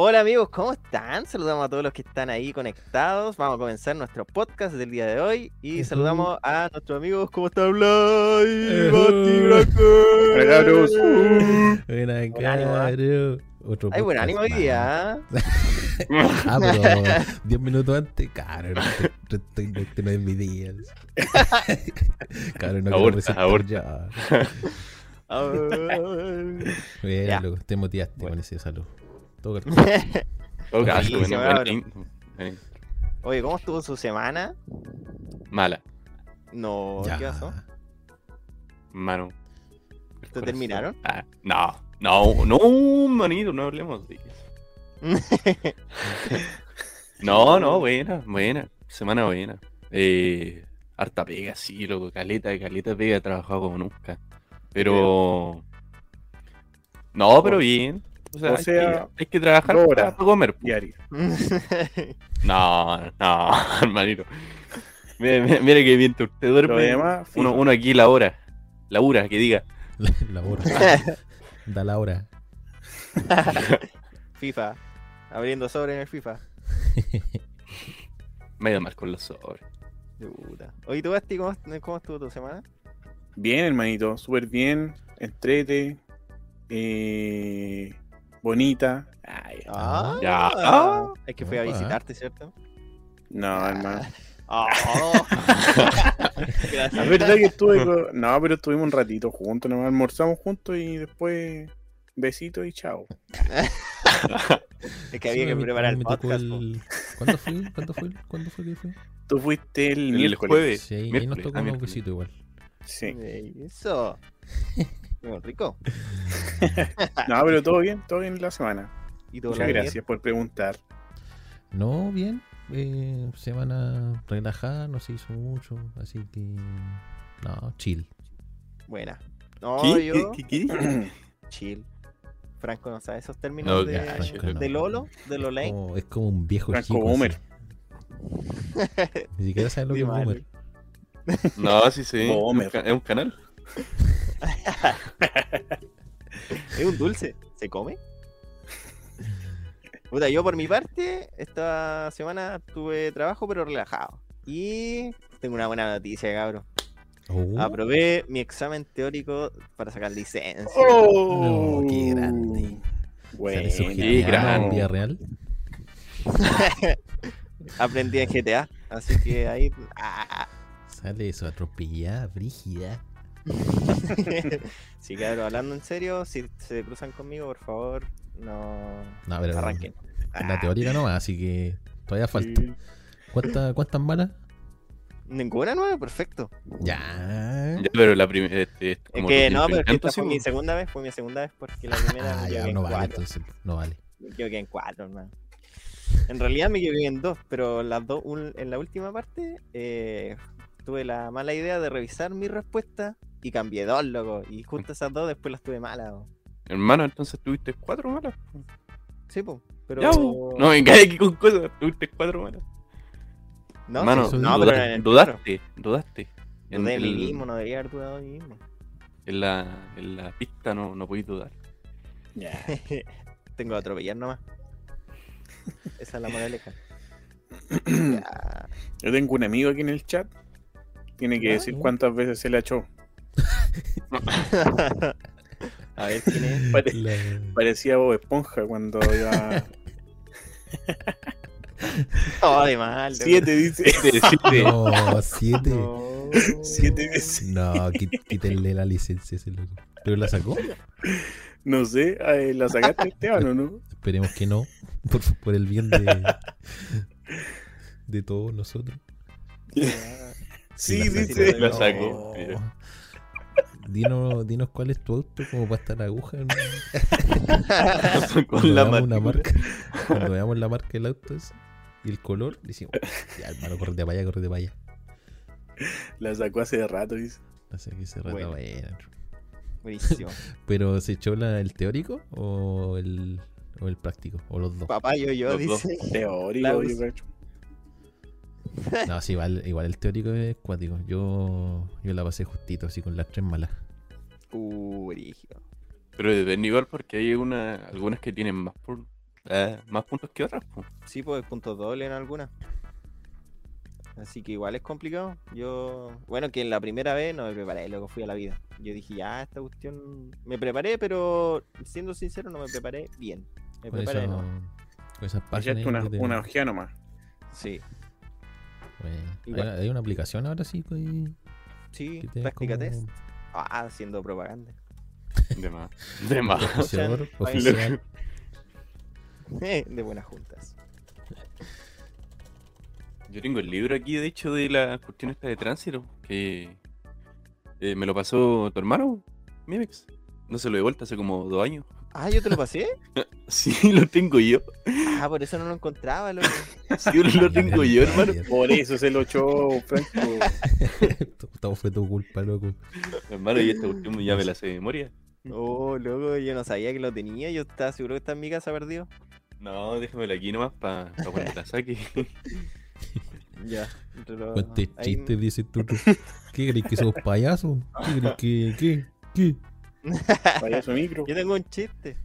Hola amigos, ¿cómo están? Saludamos a todos los que están ahí conectados. Vamos a comenzar nuestro podcast del día de hoy y saludamos a nuestros amigos. ¿Cómo está Blay? Buen ánimo, ¿ah? Otro Hay buen ánimo hoy día. ¿ah? Ah, pero 10 minutos antes, caro, no, estoy, no, este no es mi día. Caro, no quiero Aborta, aborta. ya. A ver. Bien, Ya. loco, te motivaste con ese salud. Todo el- Todo caso, Sí, bueno, se me bueno, abre. Oye, ¿cómo estuvo su semana? Mala, No, Ya. ¿qué pasó? mano. ¿Te terminaron? Ah, no, no, no, manito, no hablemos de eso. No, no, buena, buena. Semana buena. Eh, harta pega, sí, loco. Caleta, caleta pega. He trabajado como nunca. Pero. No, pero bien. O sea, O hay, que, hay que trabajar dos para, comer. Diario. No, no, hermanito. Mira, mira, mira que bien usted duerme. demás, Uno, aquí la hora. La hora, que diga. La, la hora. Da la hora. FIFA. Abriendo sobre en el FIFA. Me ha ido mal con los sobres. Oye, ¿tú, Basti, cómo, cómo estuvo tu semana? Bien, hermanito. Súper bien. Entrete. eh, bonita. Ay, Ah, Ya. Ah. Es que fui a visitarte, ¿cierto? no, hermano. Oh. La verdad que estuve. con- No, pero estuvimos un ratito juntos. Nomás almorzamos juntos y después. Besitos y chao. Es que había Sí, que me- preparar me el podcast. po. el- ¿Cuándo fue? ¿Cuándo fue? ¿Cuándo fue que fue? Tú fuiste el, El miércoles. jueves. Sí, ahí nos miércoles, tocó ah, un miércoles. besito igual. Sí. Eso. Muy rico. No, pero todo bien. Todo bien la semana. Y todo Muchas bien? gracias por preguntar. No, bien. Eh, semana relajada, no se hizo mucho, así que. No, chill. Buena. No, ¿Qué? yo. ¿Qué, qué, qué? Chill. Franco no sabe esos términos No, de, ya, Franco no. de Lolo, de Lolain. Como- es como un viejo Franco chico. Boomer. así. Ni siquiera sabe lo que es boomer. No, sí, sí. Ca- Es un canal. Es un dulce. ¿Se come? Puta, yo por mi parte, esta semana tuve trabajo, pero relajado. Y tengo una buena noticia, cabrón. Oh, Aprobé mi examen teórico para sacar licencia. ¡Oh! No, qué grande. Bueno, ¿Sale su qué GTA grande. real? Aprendí en GTA, así que ahí. ah. Sale eso, atropellada, brígida. sí, cabrón, hablando en serio, si se cruzan conmigo, por favor, no No, pero arranquen. en la Ah, teórica nomás, así que todavía falta. Sí. ¿Cuántas, cuántas malas? Ninguna nueva, perfecto. Ya. Ya, pero la primera. Este, es Es que no, pero esta fue mi segunda vez, fue mi segunda vez porque la primera Ah, ya, no en vale, cuatro. entonces. No vale. Me equivoqué en cuatro, hermano. En realidad me equivoqué en dos, pero las dos, un- en la última parte, eh, tuve la mala idea de revisar mi respuesta y cambié dos, loco. Y justo esas dos después las tuve malas. Hermano, entonces tuviste cuatro malas. Sí, pues. Pero. Ya. No venga aquí con cosas. Tuviste cuatro malas. No, Hermano, no, duda- pero en el dudaste, dudaste. En, Dudé mí el- mismo, no debería haber dudado de mí mismo. en la, en la pista no, no podéis dudar. Ya. Tengo que atropellar nomás. Esa es la moraleja. Yo tengo un amigo aquí en el chat. Tiene que decir cuántas veces se le echó. A ver quién es. Pare- La- parecía Bob Esponja cuando iba. Oh, de mal. de Siete, dice. No, siete. No. Siete veces. No, quítenle la licencia a ese loco. ¿Pero la sacó? No sé, eh, ¿la sacaste, Esteban, o no? Esperemos que no. Por, por el bien de, de todos nosotros. Sí, la dice. La No. sacó, mira. Dinos, dinos cuál es tu auto, como para estar aguja. ¿no? Con la una marca, cuando veamos la marca del auto ese, y el color, decimos, ya hermano, corre de para allá, corre de para allá. La sacó hace rato, dice. Se rata Bueno. bueno. Buenísimo. Pero ¿se echó la- el teórico o el, o el práctico? O los dos. Papá, yo, yo, Los dos. dice. Teórico, La yo. No, sí, igual, igual el teórico es cuático. Yo, yo la pasé justito, así con las tres malas. Uh. Pero depende igual porque hay una, algunas que tienen más por eh, más puntos que otras. po. Sí, pues puntos dobles en algunas. Así que igual es complicado. Yo, bueno, que en la primera vez no me preparé, luego fui a la vida. Yo dije, ya, esta cuestión. Me preparé, pero siendo sincero, no me preparé bien. Me preparé, eso, no. con esas páginas. Una, te- una ojeada nomás. Sí, Bueno, Igual. hay, hay una aplicación ahora sí, pues, sí, que te práctica como- test. Ah, haciendo propaganda. De más. De más. oficial. de buenas juntas. Yo tengo el libro aquí, de hecho, de la cuestión esta de tránsito, que eh, me lo pasó tu hermano, Mimex. No se lo he devuelto hace como dos años. Ah, yo te lo pasé. Sí, lo tengo yo. Ah, por eso no lo encontraba, loco. Sí, lo tengo yo, hermano. Por eso se lo echó, Franco. Todo fue tu culpa, loco. Hermano, y esta cuestión ya me la sé de memoria. Oh, loco, yo no sabía que lo tenía. Yo estaba seguro que está en mi casa perdido. No, déjamelo aquí nomás para cuando la saque. Ya. pero ahí- chistes, dices tú. tú. ¿Qué crees que sos payaso? ¿Qué crees que.? ¿Qué? ¿Qué? Payaso micro. Yo tengo un chiste.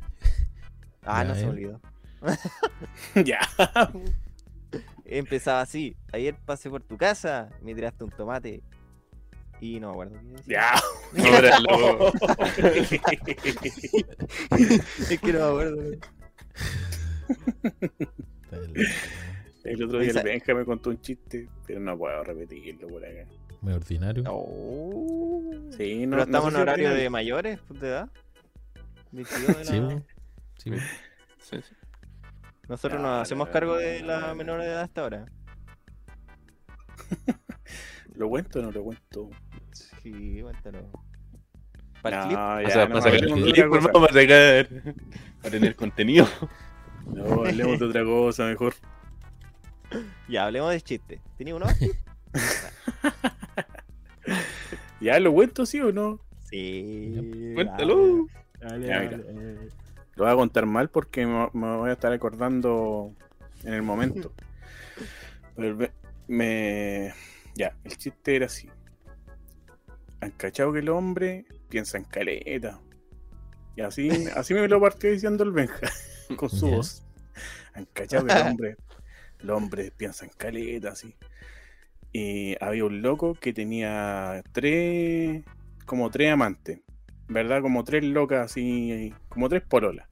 Ah, Ya, no se me olvidó. ya. Empezaba así. Ayer pasé por tu casa, me tiraste un tomate. Y no me acuerdo. Ya. Ahora lo... es que no me acuerdo. el- El otro día Esa- el Benja me contó un chiste, pero no puedo repetirlo por acá. Muy ordinario. Oh. Sí, no, Pero no estamos sé en horario ordinario. de mayores, pues, de edad. 22 de Sí, la-. Sí. Sí, sí. Nosotros No, nos no, hacemos no, cargo no, de la no, menor de edad hasta ahora. ¿Lo cuento o no lo cuento? Sí, cuéntalo. Para el no, clip. ya, o sea, no, para sacar el clip, para sacar... Para tener contenido. No, hablemos de otra cosa mejor. Ya, hablemos de chiste. ¿Tenía uno? ¿Ya lo cuento, sí o no? sí. Cuéntalo. Dale, Ya, dale, mira. dale. Lo voy a contar mal porque me, me voy a estar acordando en el momento. Pero me... Ya, el chiste era así. Han cachado que el hombre piensa en caleta. Y así, así me lo partió diciendo el Benja, con su Ya. voz. Han cachado que el hombre, el hombre piensa en caleta, así. Y había un loco que tenía tres, como tres amantes. ¿verdad? Como tres locas así, como tres pololas.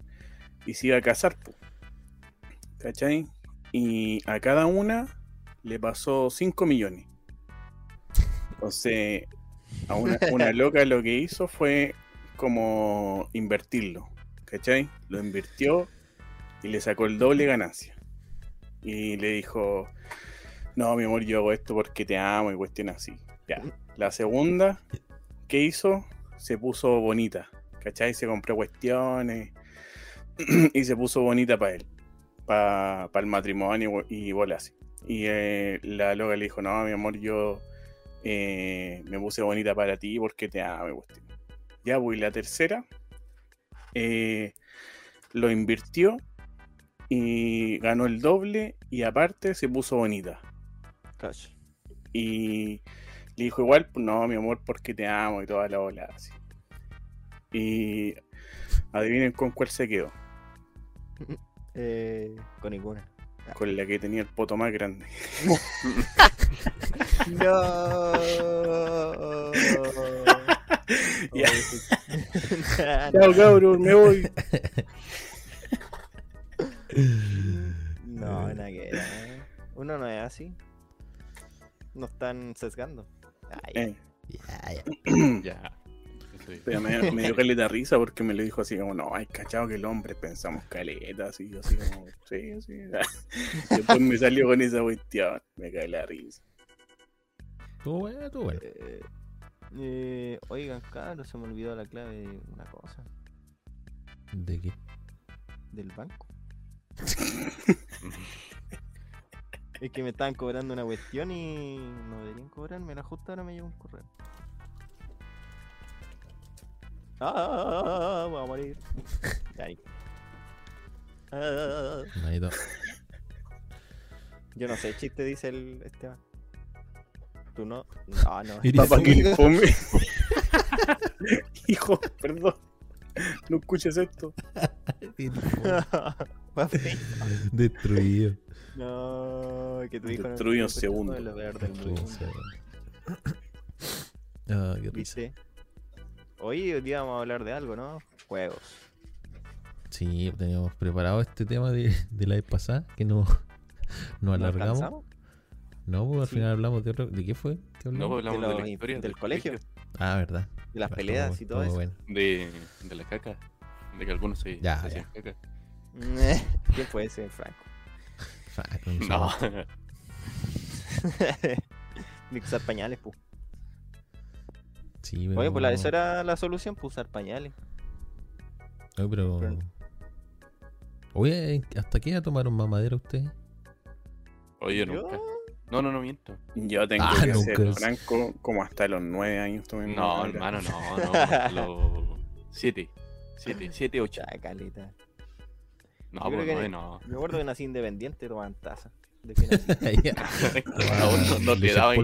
Y se iba a casar. ¿cachai? Y a cada una le pasó 5 millones. Entonces, a una, una loca lo que hizo fue como invertirlo, ¿cachai? Lo invirtió y le sacó el doble ganancia. Y le dijo, no, mi amor, yo hago esto porque te amo y cuestiones así. Ya. La segunda, ¿qué hizo? Se puso bonita, ¿cachai? Se compró cuestiones y se puso bonita para él, para el matrimonio y bolas. Y eh, la loca le dijo, no, mi amor, yo eh, me puse bonita para ti porque te amo. y cuestión. Ya, pues, y la tercera eh, lo invirtió y ganó el doble y aparte se puso bonita. Cacho. Y le dijo igual, pues, no, mi amor, porque te amo y toda la ola así. Y adivinen con cuál se quedó. Eh, con ninguna. Con la que tenía el poto más grande. No. Ya. Chao, cabrón, me voy. No, nada que. ¿eh? Uno no es así. No están sesgando. Ay, Eh, Ya, ya. Pero me, me dio caleta risa porque me lo dijo así como, no, hay cachado que el hombre pensamos caleta, así, yo así como, sí, sí. Después me salió con esa cuestión, me cae la risa. Estuvo bueno, estuvo bueno. eh, eh, oigan, claro, se me olvidó la clave de una cosa. ¿De qué? Del banco. Es que me estaban cobrando una cuestión y no deberían cobrarme. Justo ahora me llegó un correo. Ah, voy a morir. Ahí. Ah. Yo no sé, chiste dice el Esteban. Tú no. No, no. Papá que. Hijo, perdón. No escuches esto. Destruido. No, que tu hijo no Destruye un segundo. peor del mundo. Ah, qué. ¿Viste? Hoy, hoy día vamos a hablar de algo, ¿no? Juegos. Sí, teníamos preparado este tema de, de la vez pasada, que no, no ¿No alargamos. alcanzamos? No, pues al Sí. final hablamos de otro. ¿De qué fue? ¿Qué No, hablamos? pues hablamos De de, los la historia del colegio. Ah, verdad. De las Ah, peleas estuvo- y todo estuvo eso. bueno. De, de la caca. De que algunos se, Ya, se hacían caca. ¿Quién puede ser Franco? Fuck, no. De usar pañales, pues. Sí, pero... Oye, pues la, esa era la solución, pues usar pañales. Oye, pero... Pero- Oye, ¿hasta qué edad tomaron mamadera ustedes? Oye, Yo- nunca. No, no, no miento. Yo tengo Ah, que ser franco, como hasta los nueve años tomé No, madera. hermano, no, no. Los siete. Siete, siete, ocho. Ya, caleta. No, Yo creo pues que- no. Me acuerdo que nací independiente, tomaban taza. De que nací. no, no, no te daban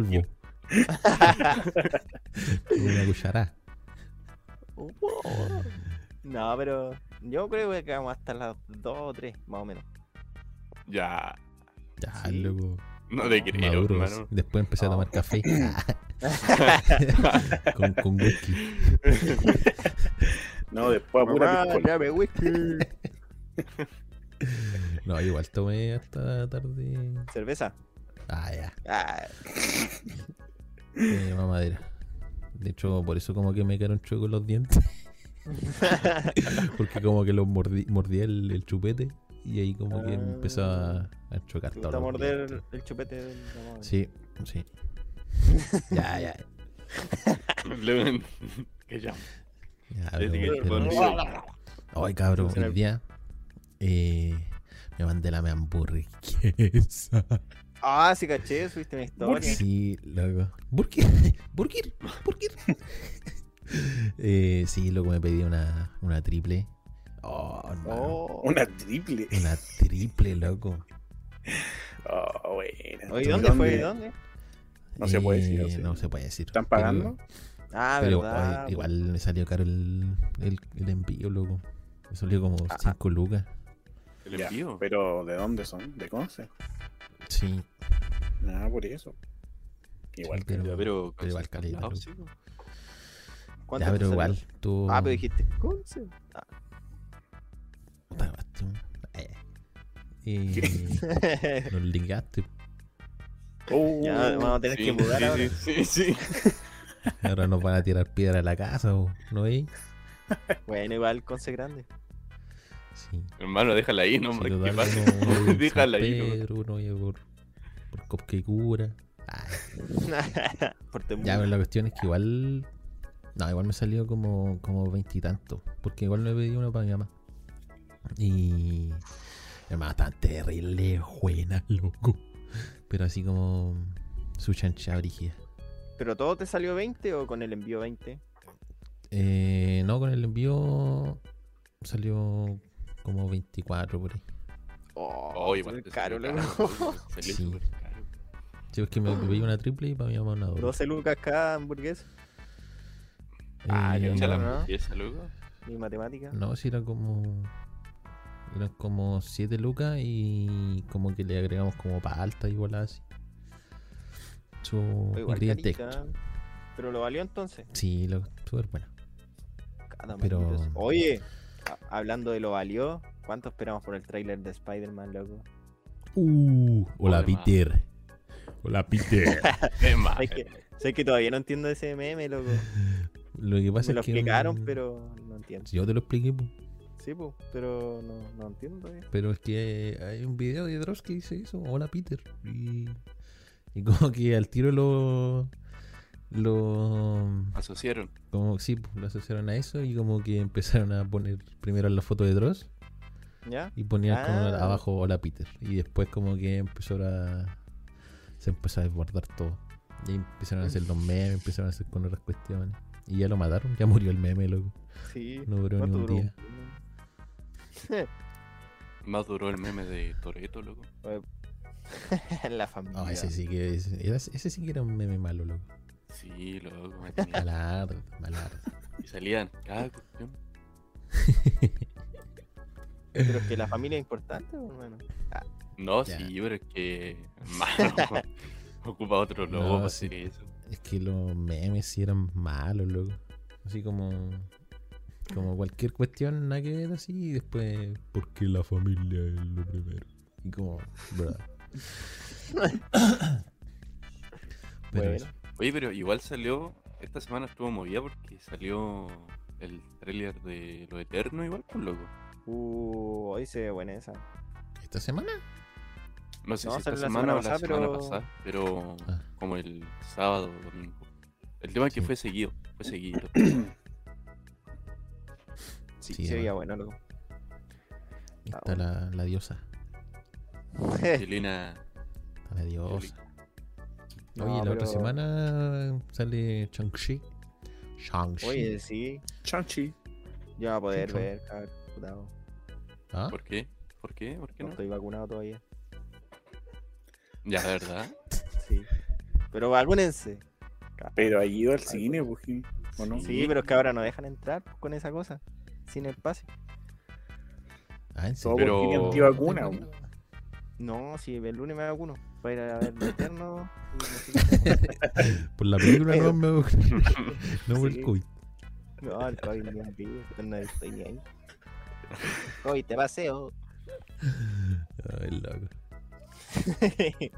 Una cucharada. no, pero yo creo que quedamos hasta las 2 o 3, más o menos. Ya. Ya, Sí. loco. No te creo, Maduros. hermano. Después empecé a tomar café. con, con whisky. No, después a pura llame whisky. No, igual tomé hasta tarde. ¿Cerveza? Ah, ya. Ah, Eh, mamadera. De hecho, por eso como que me quedaron chuecos los dientes. Porque como que los mordí, mordía el, el chupete. Y ahí como que Ah. empezó a, a chocar ¿Te todo. gusta morder el chupete del? Sí, sí. ya, ya. Que ya. Ya. Ay, cabrón, el- día eh, me mandé la me hamburguesa. Ah, sí, caché, subiste una historia. Sí, loco. ¿Burger? ¿Burger? ¿Burger? eh, sí, loco, me pedí una, una triple. Oh. Oh. Una triple. Una triple, loco. Oh, buena. Oye, ¿dónde fue? ¿Dónde? No se puede decir, Eh. No se puede decir. ¿Están Pero- pagando? Ah, Pero, verdad. oye, igual me salió caro el, el, el envío, loco. Me salió como Ah. 5 lucas. El Ya, envío. pero ¿de dónde son? ¿De Conce? Sí. Nada, por eso. Igual sí, que pero, Ya, pero. pero igual sí, po. ¿Cuánto Ya, pero igual, tú. Ah, pero dijiste. ¿Conce? Ah. Eh. Y nos ligaste. Oh, Ya, vamos a tener Sí, que mudar sí, ahora. sí, sí, sí. Ahora nos van a tirar piedra a la casa. ¿no veis? Bueno, igual Conce grande. Sí. Hermano, déjala ahí, no, total, ¿Qué pasa? uno- Déjala San ahí, no. Pedro, uno por, por Copquecura. Ya, pero la cuestión es que igual. No, igual me salió como como veintitantos. Porque igual me pedí uno para mi mamá. Y. Mamá está terrible, buena, loco. Pero así como. Su chancha brígida. ¿Pero todo te salió 20 o con el envío 20? Eh, no, con el envío salió como 24 por ahí. Oh, Oh, caro, loco. Sí. súper caro. Sí, es que me pedí una triple y para mi mamá una doble. 12 lucas cada hamburguesa. Ah, Eh, yo la ¿no? hamburguesa, loco. Mi matemática. No, si era como. Eran como 7 lucas y como que le agregamos como palta y bolas así. Su ingrediente extra. Pero lo valió entonces. Sí, lo, súper buena. Cada Pero-. Oye, hablando de lo valió, ¿cuánto esperamos por el tráiler de Spider-Man, loco? Uh, hola. Peter. Hola Peter. Es más, ¿Sabes que, sabes que todavía no entiendo ese meme, loco? lo que pasa Me lo es que. explicaron, pero no entiendo. Yo te lo expliqué, po, Sí, pues, pero no, no entiendo todavía. pero es que hay un video de Dross que dice eso. Hola Peter. Y, y como que al tiro lo. Lo. asociaron. Como sí, pues, lo asociaron a eso y como que empezaron a poner primero la foto de Dross ¿Ya? y ponían como Ah. abajo hola Peter y después como que empezó a se empezó a desbordar todo y ahí empezaron a hacer los memes empezaron a hacer con otras cuestiones y ya lo mataron ya murió el meme loco Sí. no duró ni ¿Cuánto un duró? día Más duró el meme de Toreto, loco. La familia. no ese sí que ese sí que era un meme malo loco Sí, loco. me tenía- malardo malardo Y salían cada cuestión. Pero es que la familia es importante, pues, hermano. No, Ya. sí, pero es que. Hermano, ocupa otro logo No, sí. hacer eso. Es que los memes sí eran malos, loco. Así como. Como cualquier cuestión, nada que ver así. Y después, porque la familia es lo primero. Y como. bruh. Pero Bueno. Oye, pero igual salió. Esta semana estuvo movida porque salió el tráiler de Lo Eterno, igual, pues loco. Uh, hoy se ve buena esa. ¿Esta semana? No sé No, si esta la semana, semana o la pasada, semana pero- pasada, pero Ah. como el sábado o domingo. El tema es que Sí. fue seguido, fue seguido. Sí, Sí, se veía bueno. bueno, loco. Ahí Ah, está la, la diosa. Chilena. Está la diosa. No, Oye, la otra semana sale Shang-Chi. Shang-Chi. Oye, sí. Chanchi. Yo voy a poder ver, cabrón. ¿Ah? ¿Por qué? ¿Por qué? ¿Por qué No no? estoy vacunado todavía. Ya, de verdad. Sí. Pero vacúnense. Pero ha ido al cine, pues, ¿o no? Sí, pero es que ahora no dejan entrar con esa cosa. Sin espacio. Ah, ¿en Todo serio? Pero- tiene antivacuna. No, si el lunes me vacuno. Para ir a ver el eterno. Por la película no me No por Sí. el COVID. No, el COVID ni un vivo. No estoy ahí. COVID, te paseo. Ay, loco.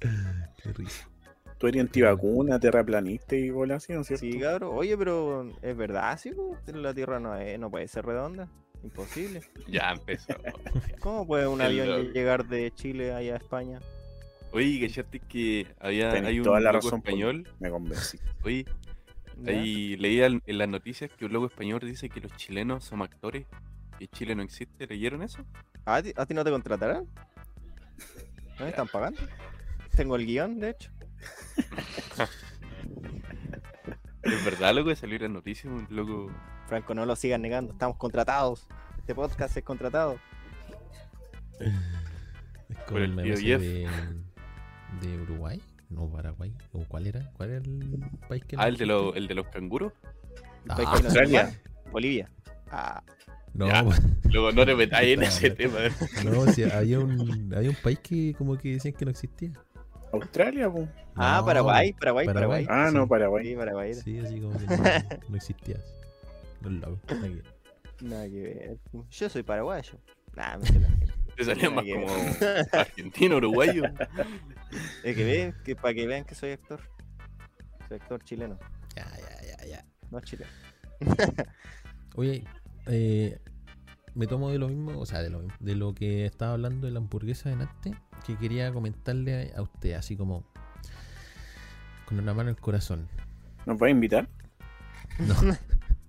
Qué risa. Tú eres antivacuna, terraplanista y bola así, ¿no es cierto? Sí, cabrón. Oye, pero es verdad, sí, la Tierra no, es, no puede ser redonda. Imposible. ya empezó. ¿Cómo puede un avión loco. llegar de Chile allá a España? Oye, ¿cachaste que había, Tenés hay un toda la loco razón, Pablo. español? Me convencí. Oye, ¿Ya? ahí leía en en las noticias que un loco español dice que los chilenos somos actores. Que Chile no existe. ¿Leyeron eso? ¿A ti, a ti no te contratarán? ¿No me están pagando? Tengo el guion, de hecho. Es verdad, loco, de salir en noticias, un loco. Franco, no lo sigan negando. Estamos contratados. Este podcast es contratado. Es como el tío Jeff. de, de Uruguay. No, Paraguay. ¿O cuál era? ¿Cuál era el país que Ah, el de, los, el de los canguros. Ah, Australia. Bolivia. Ah, No, Ya. Luego no te metáis en ese tema. no, si había un, había un país que como que decían que no existía. Australia, pues. ah, No, Paraguay, Paraguay, Paraguay. Paraguay. Ah, no. Paraguay. Sí, Paraguay. Sí, así como que no, no existía. Los locos. Aquí. Nada que ver. Yo soy paraguayo. Me. Te salía más como argentino, uruguayo. Es que ve, que para que vean que soy actor. Soy actor chileno, Ya, ya, ya, ya. no chileno. Oye, eh, me tomo de lo mismo, o sea, de lo, mismo, de lo que estaba hablando de la hamburguesa de Nante, que quería comentarle a usted, así como con una mano en el corazón. ¿Nos va a invitar? No,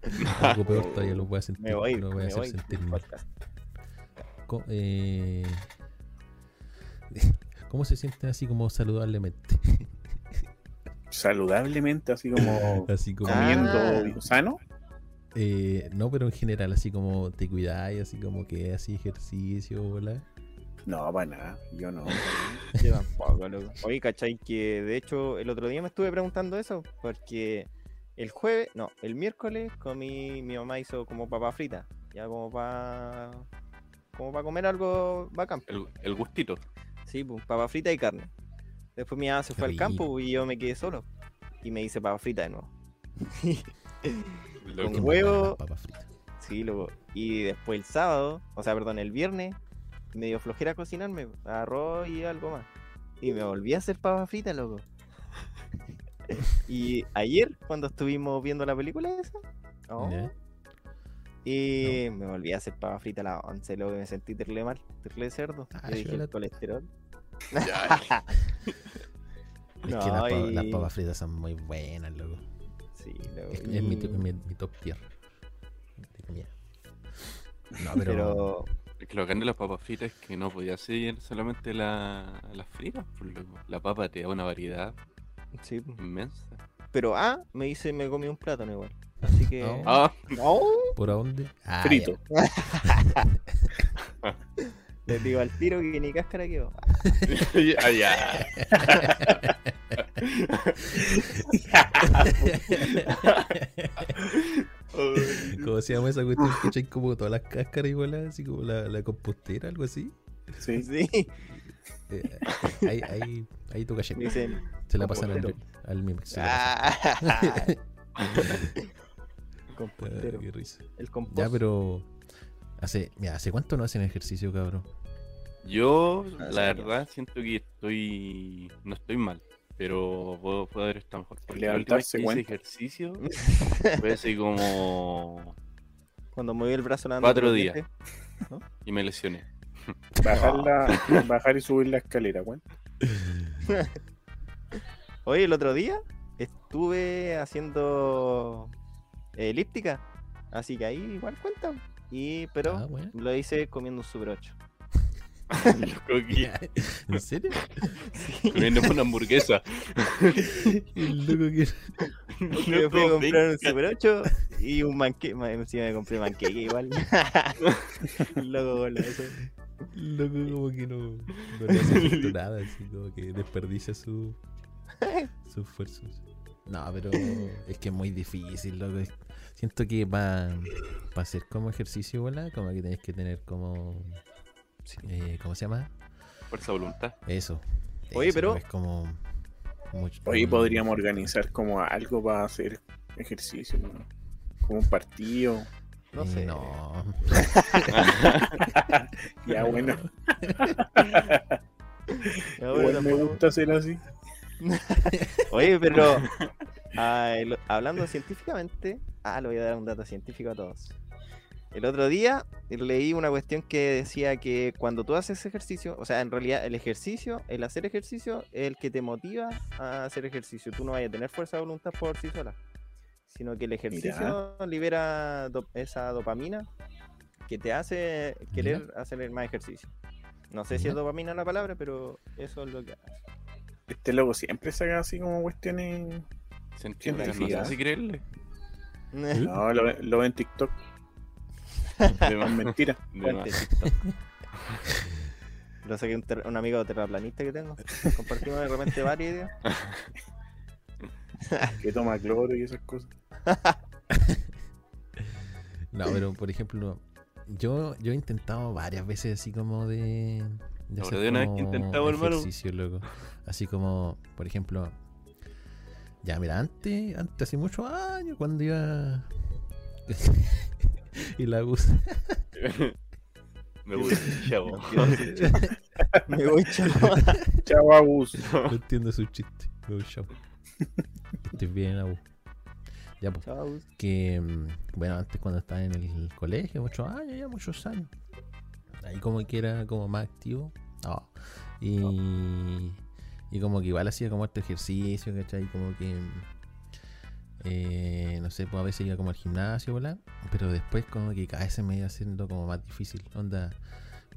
algo peor todavía lo voy a sentir. Me voy, lo voy a me hacer voy. sentir mal. eh, ¿Cómo se sienten así como saludablemente? Saludablemente, así como Así como. Ah. comiendo sano. eh, no, pero en general, así como te cuidáis, así como que así ejercicio, ¿verdad? No, para nada. Yo no. Yo tampoco, loco. Oye, ¿cachai? Que de hecho el otro día me estuve preguntando eso, porque el jueves, no, el miércoles comí, mi mamá hizo como papa frita, ya como para como para comer algo bacán. El, el gustito. Sí, pues, papa frita y carne. Después mi mamá se fue al campo y yo me quedé solo. Y me hice papa frita de nuevo. Qué huevo. Sí, luego. Y después el sábado, o sea, perdón, el viernes, me dio flojera cocinarme, arroz y algo más. Y me volví a hacer papa frita, loco. y ayer, cuando estuvimos viendo la película esa, oh, y me volví a hacer papa frita a las 11, luego me sentí terrible mal, terrible cerdo. Ah, Yo dije, el colesterol. Es No, que las, papas- las y- papas fritas son muy buenas, loco. Sí, luego. Es, es mi, top tier. No, pero, Pero, Es que lo bacán de las papas fritas es que no podía ser solamente la, las fritas, por loco. La papa te da una variedad sí, inmensa. pero ah, me hice, me comí un plátano igual. Así que. Oh. Ah, ¡No! ¿por a dónde? Ah, Frito. Les digo al tiro que ni cáscara quedó. ya, ya. ya. Ay, ¿Cómo ¿Cómo se llama esa cuestión que echáis como todas las cáscaras igual, así como la, la compostera, algo así? Sí. Sí. Eh, ahí, ahí, ahí tu. Dicen. Se la pasan al, al Mimex. la. Ah. Compostero. qué risa. El compost. Ya, pero. Hace, mira, ¿hace cuánto no hacen ejercicio, cabrón? Yo, Ah, la sí, verdad, siento que estoy. No estoy mal, pero puedo, puedo haber estado mejor. Porque Levantarse la hice ejercicio fue hace como. Cuando moví el brazo nada Cuatro días. y me lesioné. Bajar, la, bajar y subir la escalera, weón. Oye, el otro día estuve haciendo elíptica. Así que ahí igual cuenta. Y, pero Ah, bueno. lo hice comiendo un Super 8. Loco, que- ¿En serio? comiéndome una hamburguesa. El loco que. Me fui a comprar un. Super 8 y un manqueque. Encima me compré manqueque igual. Loco con eso. El loco como que no, no le hace nada, así como que desperdicia su, sus esfuerzos. No, pero es que es muy difícil, loco. Siento que para hacer como ejercicio, ¿verdad? Como que tenés que tener como... eh, ¿Cómo se llama? Fuerza de voluntad. Eso. Oye, Eso, pero- Es como... mucho- Hoy mm, podríamos organizar como algo para hacer ejercicio, ¿no? Como un partido. No eh, sé. No. Ya bueno, Ya, bueno, igual me tampoco- gusta hacer así. Oye, pero ah, hablando científicamente, ah, le voy a dar un dato científico a todos. El otro día leí una cuestión que decía que cuando tú haces ejercicio, o sea, en realidad el ejercicio, el hacer ejercicio, es el que te motiva a hacer ejercicio. Tú no vayas a tener fuerza de voluntad por sí sola, sino que el ejercicio libera do- esa dopamina que te hace querer hacer más ejercicio. No sé si es dopamina la palabra, pero eso es lo que hace. Este loco siempre saca así como cuestiones. Científicas, no sé si creerle. No, lo, ve- lo ve en TikTok, De más, mentira. de más. TikTok. Lo saqué un, un amigo terraplanista que tengo. Compartimos de repente varias ideas. Que toma cloro y esas cosas. No, pero por ejemplo, yo, yo he intentado varias veces así como de, de ¿Te hacer de una vez que como intentaba, hermano? ejercicio, loco. Así como, por ejemplo, ya mira, antes, antes hace muchos años cuando iba y la bus. Me gusta, chavo. Me voy, chavo. Chao, Agus. No entiendo su chiste. Me voy, chao. Estés bien, Abu. Ya, pues. Chao. que mm, bueno antes cuando estaba en el colegio muchos años ya muchos años ahí como que era como más activo No. y y como que igual hacía como este ejercicio ¿cachai? como que eh, no sé pues a veces iba como al gimnasio ¿verdad? pero después como que cada vez se me iba haciendo como más difícil onda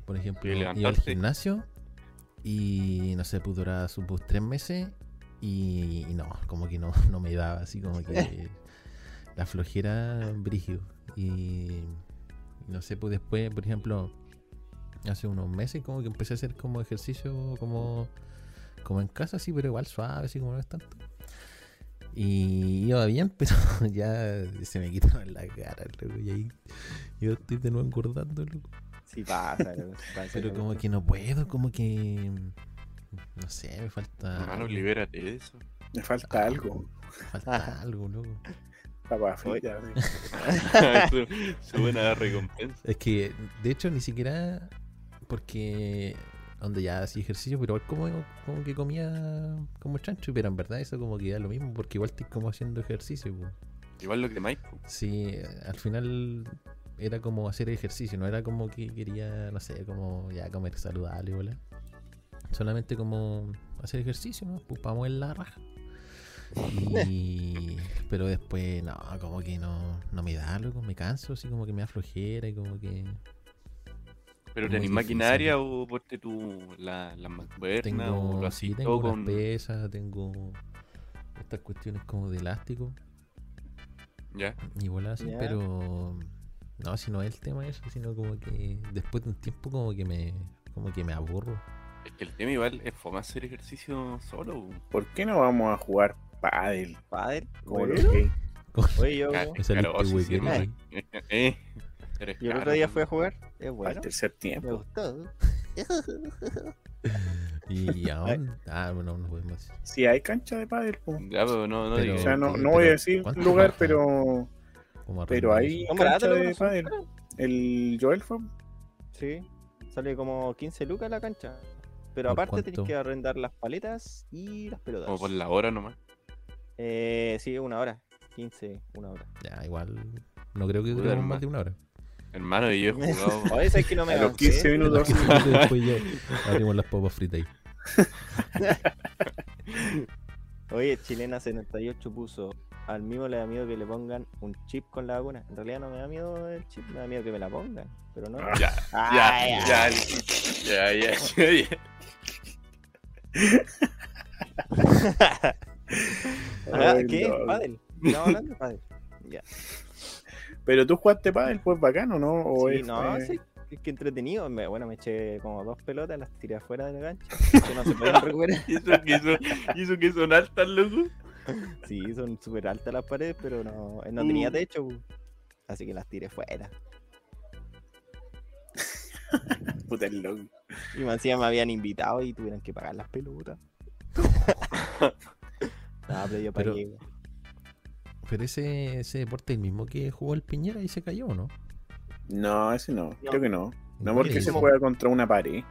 por ejemplo ¿Y iba al gimnasio y no sé pues duraba sus tres meses y, y no, como que no, no me daba así como que la flojera brígido. Y, no sé, pues después, por ejemplo, hace unos meses como que empecé a hacer como ejercicio como, como en casa, así, pero igual suave, así como no es tanto. Y iba bien, pero ya se me quitaron la cara, loco, y ahí yo estoy de nuevo engordando, loco. Sí pasa, loco, pasa, Pero como que no puedo, como que... No sé, me falta... Hermano, libérate de eso. Me falta algo. Falta algo, loco. Su, buena recompensa. Es que, de hecho, ni siquiera porque donde ya hacía ejercicio, pero igual como, como que comía como chancho, pero en verdad eso como que da lo mismo, porque igual estoy como haciendo ejercicio. po. Igual lo que Mike. Sí, al final era como hacer ejercicio, no era como que quería, no sé, como ya comer saludable, ¿verdad? Solamente como hacer ejercicio, ¿no? Pues para mover la raja. Y... Pero después, no, como que no, no me da, loco, me canso, así como que me da flojera y como que... Pero tenés difícil. maquinaria o ponte tú la, la mancuerna o Tengo, lo sí, así tengo con. pesas, tengo estas cuestiones como de elástico Ya. y bolas así, Ya. pero no, si no es el tema eso, sino como que después de un tiempo como que me como que me aburro. Es que el tema igual es fome hacer ejercicio solo. po. ¿Por qué no vamos a jugar pádel? Como bueno, los gays? Oye, yo, Me huequero, no. güey. Eh, yo el otro día fui a jugar. Es Al bueno. tercer Me tiempo. gustó. Y aún. Ah, bueno, no podemos decir. Si hay cancha de pádel, po. Ya, pero no, no Pero- digas. O sea, no, no voy a decir ¿cuánto lugar, pero pero hay cancha de pádel. El Joel fue. Sí, sale como 15 lucas la cancha. Pero ¿Por aparte tenés cuánto? que arrendar las paletas y las pelotas. Como por la hora nomás. Eh, sí, una hora. 15, una hora. Ya, igual. No creo que duremos más de una hora. Hermano, y yo he jugado. Oye, ¿sabes que no me A los cansé? 15 minutos. Después ya abrimos las papas fritas ahí. Oye, Chilena 78 puso. Al mismo le da miedo que le pongan un chip con la vacuna. En realidad no me da miedo el chip, me da miedo que me la pongan. Pero no. Ah, Ya, Ah, ya, ya, ya, ya, ya, ya. Ah, ¿Qué? no. ¿Padel? ¿Estamos hablando de pádel? Ya. Pero tú jugaste pádel, pues bacano, ¿no? O Sí, es, no, eh, sí. Es que entretenido. Me- bueno, me eché como dos pelotas, las tiré afuera del gancho. Que no se podían recuperar. ¿Y eso que son, eso que son altas, loco? Sí, son súper altas las paredes, pero no, no tenía Uh. techo. Así que las tiré fuera. Puta el loco. Y más encima me habían invitado y tuvieron que pagar las pelotas. no, pero yo Pero-. Pero ese, ese deporte es el mismo que jugó el Piñera y se cayó, ¿o ¿no? No, ese no, No. creo que no. No ¿En porque se juega contra una pared.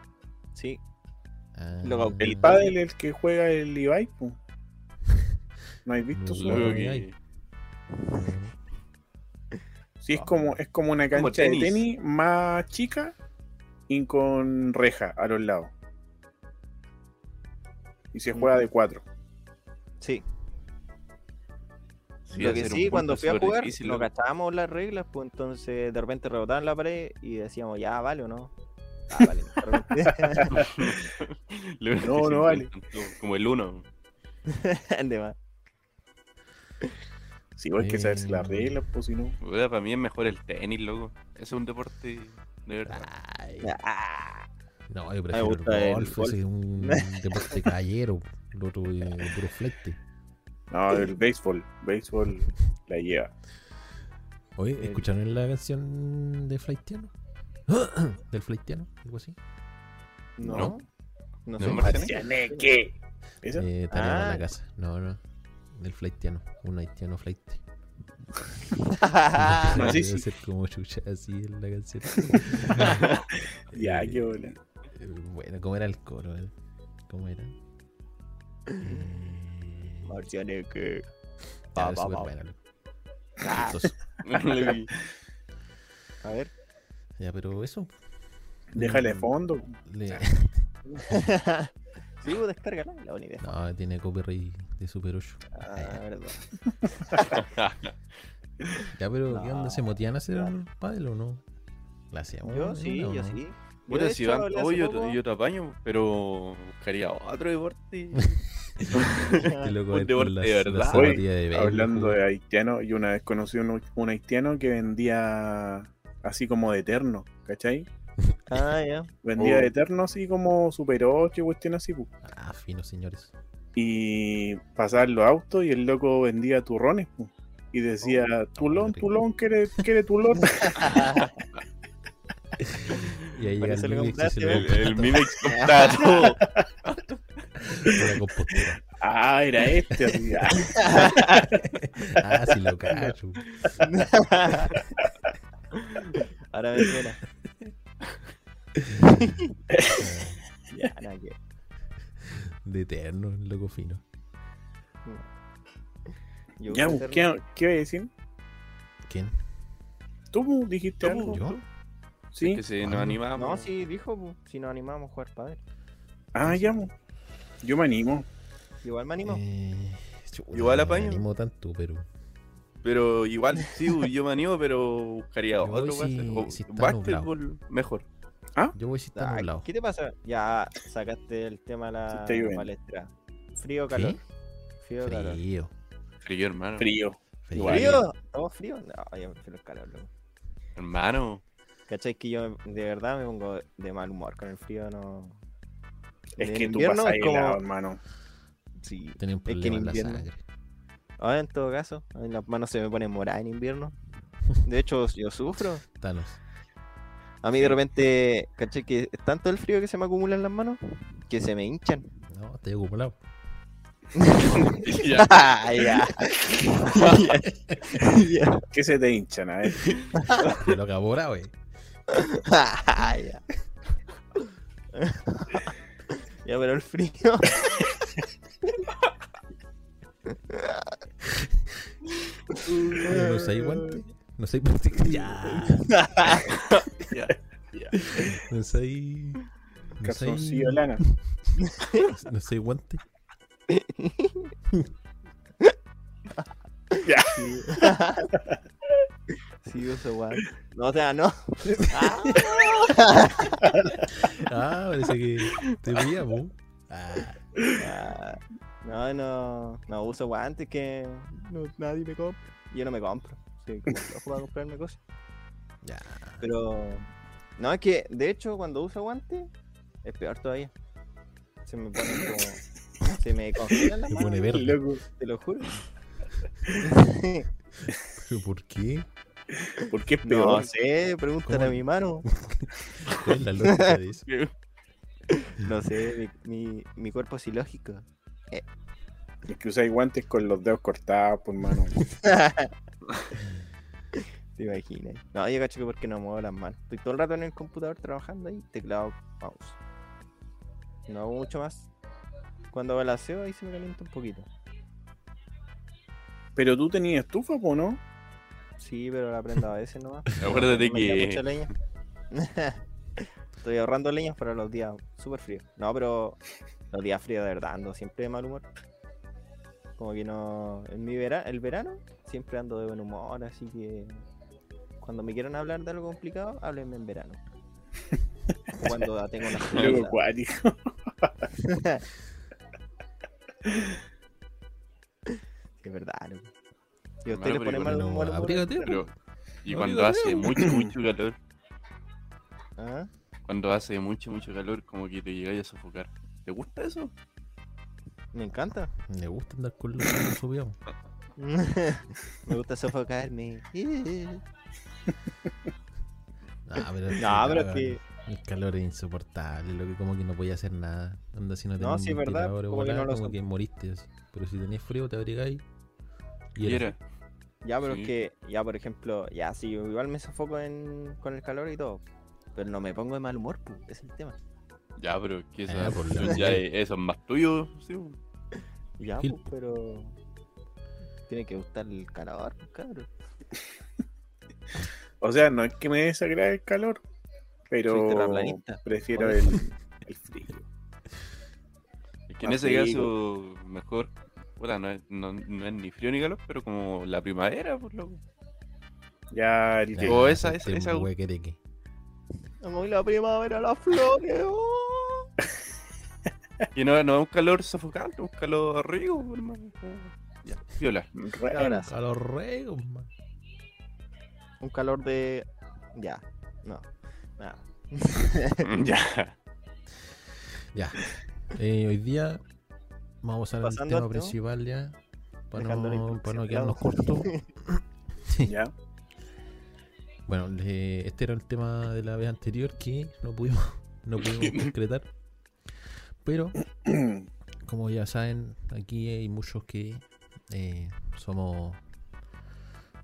Sí, Ah, El pádel es el que juega el Ibai. ¿No has visto su? Que. Sí, es como, es como una Como cancha de tenis más chica y con reja a los lados. Y se juega de cuatro. sí. Sí, Lo que sí, cuando fui a jugar, difícil, no loco. cachábamos las reglas, pues entonces de repente rebotaban la pared y decíamos, ya, vale o no. Ah, vale. No, no vale. Como el uno. de más. Sí, hay que saberse Eh. las reglas, pues si no. Para mí es mejor el tenis, loco. Es un deporte de verdad. Ay, Ah, no, yo me prefiero gusta el el golf, golf. ese es un deporte caballero. El otro es puro flete. No, el béisbol. Béisbol la lleva. Oye, El- ¿escucharon la canción de Flaitiano? ¿Del Flaitiano? Algo así. no. No. No No, sé. Marcianeque. ¿Qué? Eh, Ah. la casa. No, no. Del Flaitiano. Un haitiano flight. Ah, sí, Debe sí. ser como chucha así en la canción. Ya, Eh, qué bola. eh, Bueno, ¿cómo era el coro? eh? ¿Cómo era? Eh, Marcianeque. ya, Pa, pa, pa. Ah, a ver. Ya, pero eso. Déjale Mm, fondo. le- sí, vos descárgala, la buena idea. No, tiene copyright de Super 8. Ah, verdad. Ya, pero ¿qué onda? No, ¿Se motían a hacer el pádel o no? ¿La hacíamos? Yo sí, ¿o yo no? sí. Puta, si van hace yo, yo te apaño, pero buscaría otro deporte. Qué loco Un deporte las- de verdad. zapatillas de Hablando de haitiano, yo una vez conocí un, un haitiano que vendía así como de eterno, ¿cachai? Ah, ya. Vendía Oh. de eterno así como Super 8 y cuestión así, pu. Ah, fino, señores. Y pasaban los autos y el loco vendía turrones. Y decía, tulón, rico. tulón, ¿quiere, quiere tulón? Y ahí llega el lo El, el compraba todo. con la compostura. ah, era este, así. ah. Ah, sí lo cacho. Ahora me suena. Ya, nada que. De eterno, el loco fino. Yo Ya, voy a pu, hacer- ¿qué, ¿qué iba a decir? ¿Quién? ¿Tú pu, dijiste ¿Tú, algo? ¿Yo? Sí. Que se nos ¿Cuándo? animamos. No, sí, dijo, pu, si nos animamos a jugar padre. Ah, ya. Yo me animo. Igual me animo. Eh, Igual no apaño. me animo tanto, pero. Pero igual, sí, yo me animo, pero buscaría Yo otro. voy si- si está mejor. Yo voy si está Ah, nublado. ¿Qué te pasa? Ya sacaste el tema de la palestra. ¿Frío o calor? Frío o calor. Frío. Frío, hermano. Frío. Frío. ¿Frío? ¿Todo frío? No, yo prefiero el calor, loco. Hermano. ¿Cachai? Que yo de verdad me pongo de mal humor con el frío, no. Es que tú invierno pasas es como- hermano. Sí. Tenía un Es que en problema en la invierno- sangre. Ahora en todo caso, a mí las manos se me ponen moradas en invierno. De hecho, yo sufro. Thanos. A mí de repente, caché que es tanto el frío que se me acumula en las manos que se me hinchan. No, estoy acumulado. Ya. Ah, ya. Ya. ¿Qué se te hinchan? A ver. De lo que ahora, güey. Ah, ya. Ya, pero el frío. No sé guante. No sé practicar. Ya. Ya. Ya. No sé. No. Calzoncillo lana. No sé guante. Ya. Sí. Uso guante. No, o sea, no. Ah. Ah, parece que te veíamos. Ah, Ah, No, no, no uso guantes que no, nadie me compra. Yo no me compro. Flojo para comprarme cosas. ya. Pero no, es que de hecho cuando uso guantes es peor todavía. Se me pone como. Se me congelan las manos, verde. Loco, te lo juro. ¿Pero por qué? ¿por qué es No peor? sé, pregúntale a mi mano. ¿Cuál es la lógica de eso? No sé, mi, mi, mi cuerpo es ilógico. Es que usáis guantes con los dedos cortados, por mano. Te imaginas. No, yo cacho que porque no muevo las manos. Estoy todo el rato en el computador trabajando ahí, teclado, mouse. No hago mucho más. Cuando hago el aseo ahí se me calienta un poquito. Pero tú tenías estufa, po, ¿no? Sí, pero la prendo a veces nomás. Acuérdate Me que- mucha leña. Estoy ahorrando leñas para los días súper fríos. No, pero los días fríos de verdad ando siempre de mal humor. Como que no. En mi verano, el verano siempre ando de buen humor, así que cuando me quieran hablar de algo complicado, háblenme en verano. O Cuando tengo una. Es verdad, loco. ¿Y a Hermano, usted le pero pone igual mal no, humor? Pero, y No, cuando hace mucho, mucho calor, ¿Ah? cuando hace mucho, mucho calor, como que te llegáis a sofocar. ¿Te gusta eso? Me encanta. Me gusta andar con los subidos. me gusta sofocarme. Ah, pero es No, pero es que. El calor es insoportable, lo que como que no podía hacer nada. Anda si no No, sí, es verdad, como que volada, no lo como son. que moriste así. Pero si tenías frío te abrigáis. Y Y era. Ya, pero Sí. es que, ya, por ejemplo, ya, sí, igual me sofoco en, con el calor y todo. Pero no me pongo de mal humor, pu, ese es el tema. Ya, pero que eso, Ah, por la ya es, eso es más tuyo. ¿sí? Ya, pues, pero. Tiene que gustar el calor, pues, cabrón. O sea, no es que me desagrade el calor, pero prefiero el, el frío. Es que en Más ese rico. caso, mejor. Puta, no es, no, no es ni frío ni calor, pero como la primavera, por loco. Ya, el O esa- esa- este esa- huequereque. Vamos la primavera, las flores. oh. Y no, no es un calor sofocante, un calor rico, hermano. Ya, viola. A los regos, man. un calor de. Ya, no. Nada. ya. Ya. Eh, hoy día vamos al Pasando tema al tema. principal ya. Para no, para no quedarnos cortos. Ya. Bueno, le- este era el tema de la vez anterior que no pudimos, no pudimos concretar. Pero, como ya saben, aquí hay muchos que eh, somos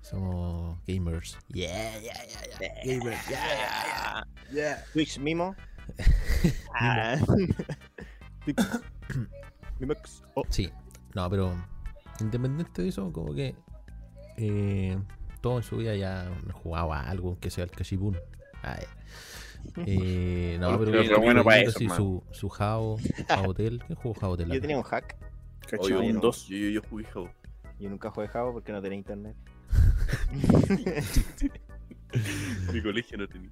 somos gamers. Yeah, yeah, yeah, yeah. Gamers, yeah, yeah, Twitch Mimo. Ah. Oh. Sí, no, pero independiente de eso, como que eh, todo en su vida ya jugaba algo, aunque sea el Cachipún. Eh, no, pero, Pero pero bueno para eso, sí, man. su, su Jao, Hotel. ¿Quién jugó Jao Hotel? Yo tenía un hack. Oye, un 2. Yo, yo, yo jugué Jabo. Yo nunca jugué Java porque no tenía internet. Mi colegio no tenía.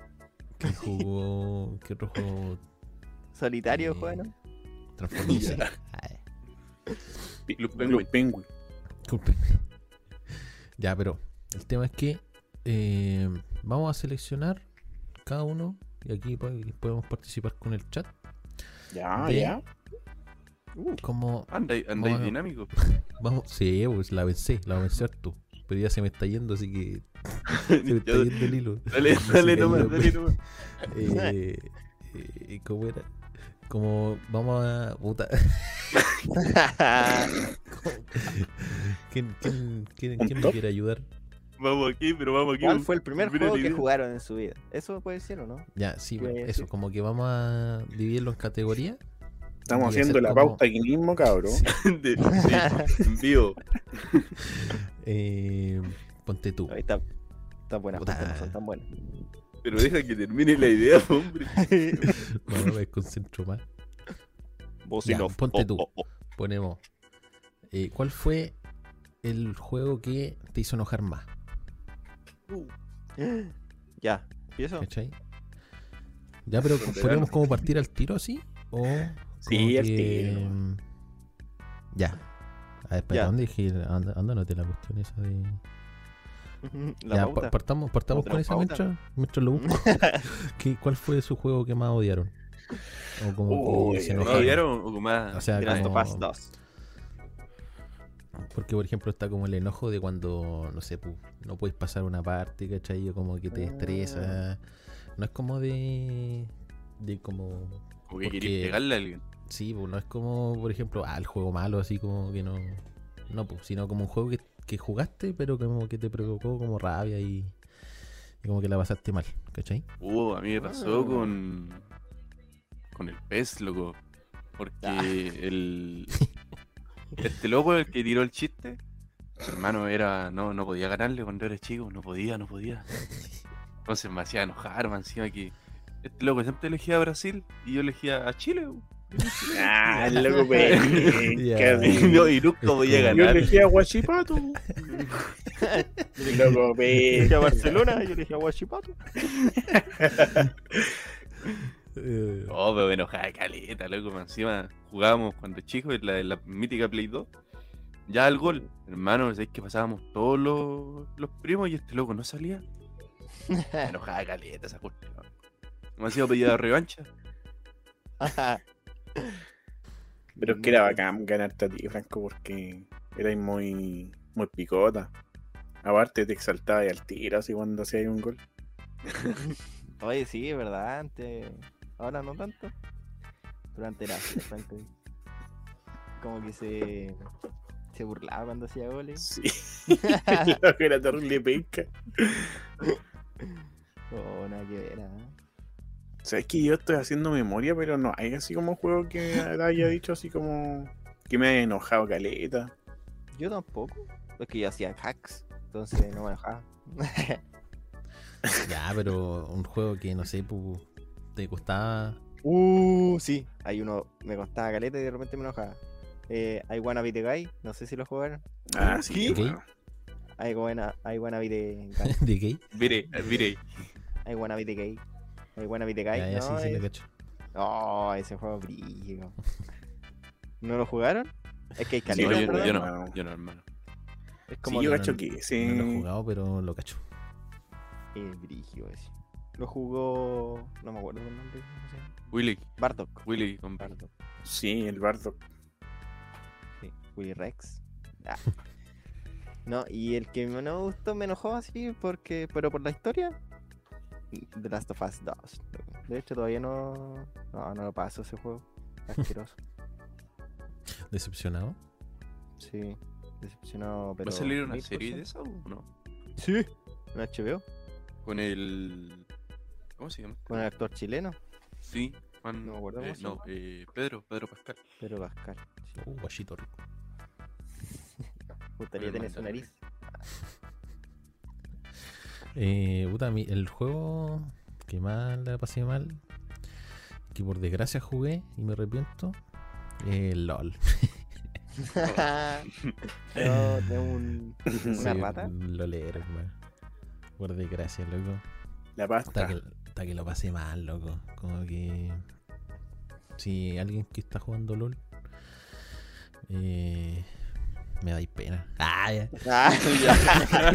¿Quién jugó? ¿Qué otro juego? Solitario Eh, juega, ¿no? Transformers. Club Penguin. Ya, pero el tema es que eh, vamos a seleccionar cada uno aquí po- podemos participar con el chat. Ya, De- ya. Uh, como. Andáis dinámico. Vamos, sí, pues la vencé, la vencer tú. Pero ya se me está yendo, así que. Se me está yendo el hilo. Dale, dale nomás, dale nomás. Eh, eh, ¿Cómo era? Como vamos a. Puta. ¿Quién, quién, quién, quién me quiere ayudar? Vamos aquí, pero vamos aquí. ¿Cuál fue el primer juego que idea. jugaron en su vida? ¿Eso puede ser o no? Ya, sí, ¿Qué pues, voy a eso, decir? como que vamos a dividirlo en categorías. Estamos haciendo la como- pauta aquí mismo, cabrón. De- en vivo. Eh, ponte tú. Ahí está. Está buena, Puta. no son tan buenas. Pero deja que termine la idea, hombre. Bueno, me concentro más. Vos Ya, no. ponte Oh, tú. oh, oh. Ponemos. eh, ¿Cuál fue el juego que te hizo enojar más? Ya, ¿empiezo? ¿Cachai? Ya, pero ¿podríamos verano. como partir al tiro así? ¿O Sí, al que- tiro. Ya. A ver. ¿dónde dije? Anda, la cuestión esa de. La ya, pauta. partamos, partamos con esa mientras, mientras lo busco. ¿Qué- ¿Cuál fue su juego que más odiaron? O como Uy, que se no ¿No enojaron. odiaron o más? O sea, The Last of como- Us 2. Porque, por ejemplo, está como el enojo de cuando, no sé, pu, no puedes pasar una parte, ¿cachai? O como que te Ah. estresa. No es como de. de como. Como que porque- queréis pegarle a alguien. Sí, pues no es como, por ejemplo, ah, el juego malo, así como que no. No, pues, sino como un juego que, que jugaste, pero como que te provocó como rabia y. y como que la pasaste mal, ¿cachai? Uh, a mí me pasó Ah. con. con el pez, loco. Porque Ah. el. Este loco, el que tiró el chiste, hermano, era. No, no podía ganarle cuando era chico, no podía, no podía. Entonces me hacía enojar, man, encima que. Este loco siempre elegía a Brasil y yo elegía a Chile. Ah, loco, pe. Ya. Y, no, y nunca podía Yo ganar. elegí a Guachipato. Loco, Yo pe. a Barcelona, yo le dije a Huachipato. Eh, Oh, pero me enojaba caleta, loco. Encima jugábamos cuando chicos en la, en la mítica Play 2. Ya al gol, hermano, es que pasábamos todos los, los primos y este loco no salía. Me enojaba caleta esa cuestión. Me hacía pedir la revancha. Pero es que era bacán ganarte a ti, Franco, porque erais muy, muy picota. Aparte te exaltaba al tiro así cuando hacías un gol. Oye, sí, es verdad, antes. Ahora no tanto. Pero antes era así, Franco. Como que se. Se burlaba cuando hacía goles. Sí. Era terrible penca. Oh, nada que ver, ¿ah? Sabes que yo estoy haciendo memoria, pero no hay así como un juego que haya dicho así como que me haya enojado caleta. Yo tampoco. Es que yo hacía hacks. Entonces no me enojaba. ya, pero un juego que, no sé, pu, te costaba. Uh, sí. Hay uno, me costaba caleta y de repente me enojaba. Eh, I wanna be the guy, no sé si lo jugaron. Ah, sí. ¿Qué? bueno. I wanna, I wanna be the guy. ¿De qué? Mire, mire. I wanna be the gay. I wanna be the guy. Ya, ya, no, sí, sí, es- lo cacho. Oh, ese juego brillo. ¿No lo jugaron? Es que hay caleta, yo, yo ¿verdad? no, yo no, hermano. Es Sí, como yo cacho no- que No lo he sí. jugado, pero lo cacho. es brillo ese. Lo jugó. No me acuerdo el nombre. Willy, Bardock. Willy, con Bardock. Sí, el Bardock. Sí. Willy Rex. Ah. No, y el que no me gustó me enojó así porque. Pero por la historia. The Last of Us 2. De hecho todavía no. No, no lo paso ese juego. Asqueroso. Decepcionado. Sí. Decepcionado, pero. ¿Va a salir una serie de eso o no? Sí. En HBO. Con el. ¿Cómo se llama? Con el actor chileno. Sí, Juan. No me acuerdo eh, no, eh, Pedro, Pedro Pascal. Pero Pascal. Sí. Uh, guachito rico. Me gustaría tener su nariz. Eh, puta, el juego que más la pasé mal, que por desgracia jugué y me arrepiento, eh, LOL. Yo tengo un, una rata. un lolero, hermano. Por desgracia, loco. La Hasta pasta. que, hasta que lo pasé mal, loco. Como que. Si alguien que está jugando LOL. Eh, me dais pena. Ah, ya. Ah, ya.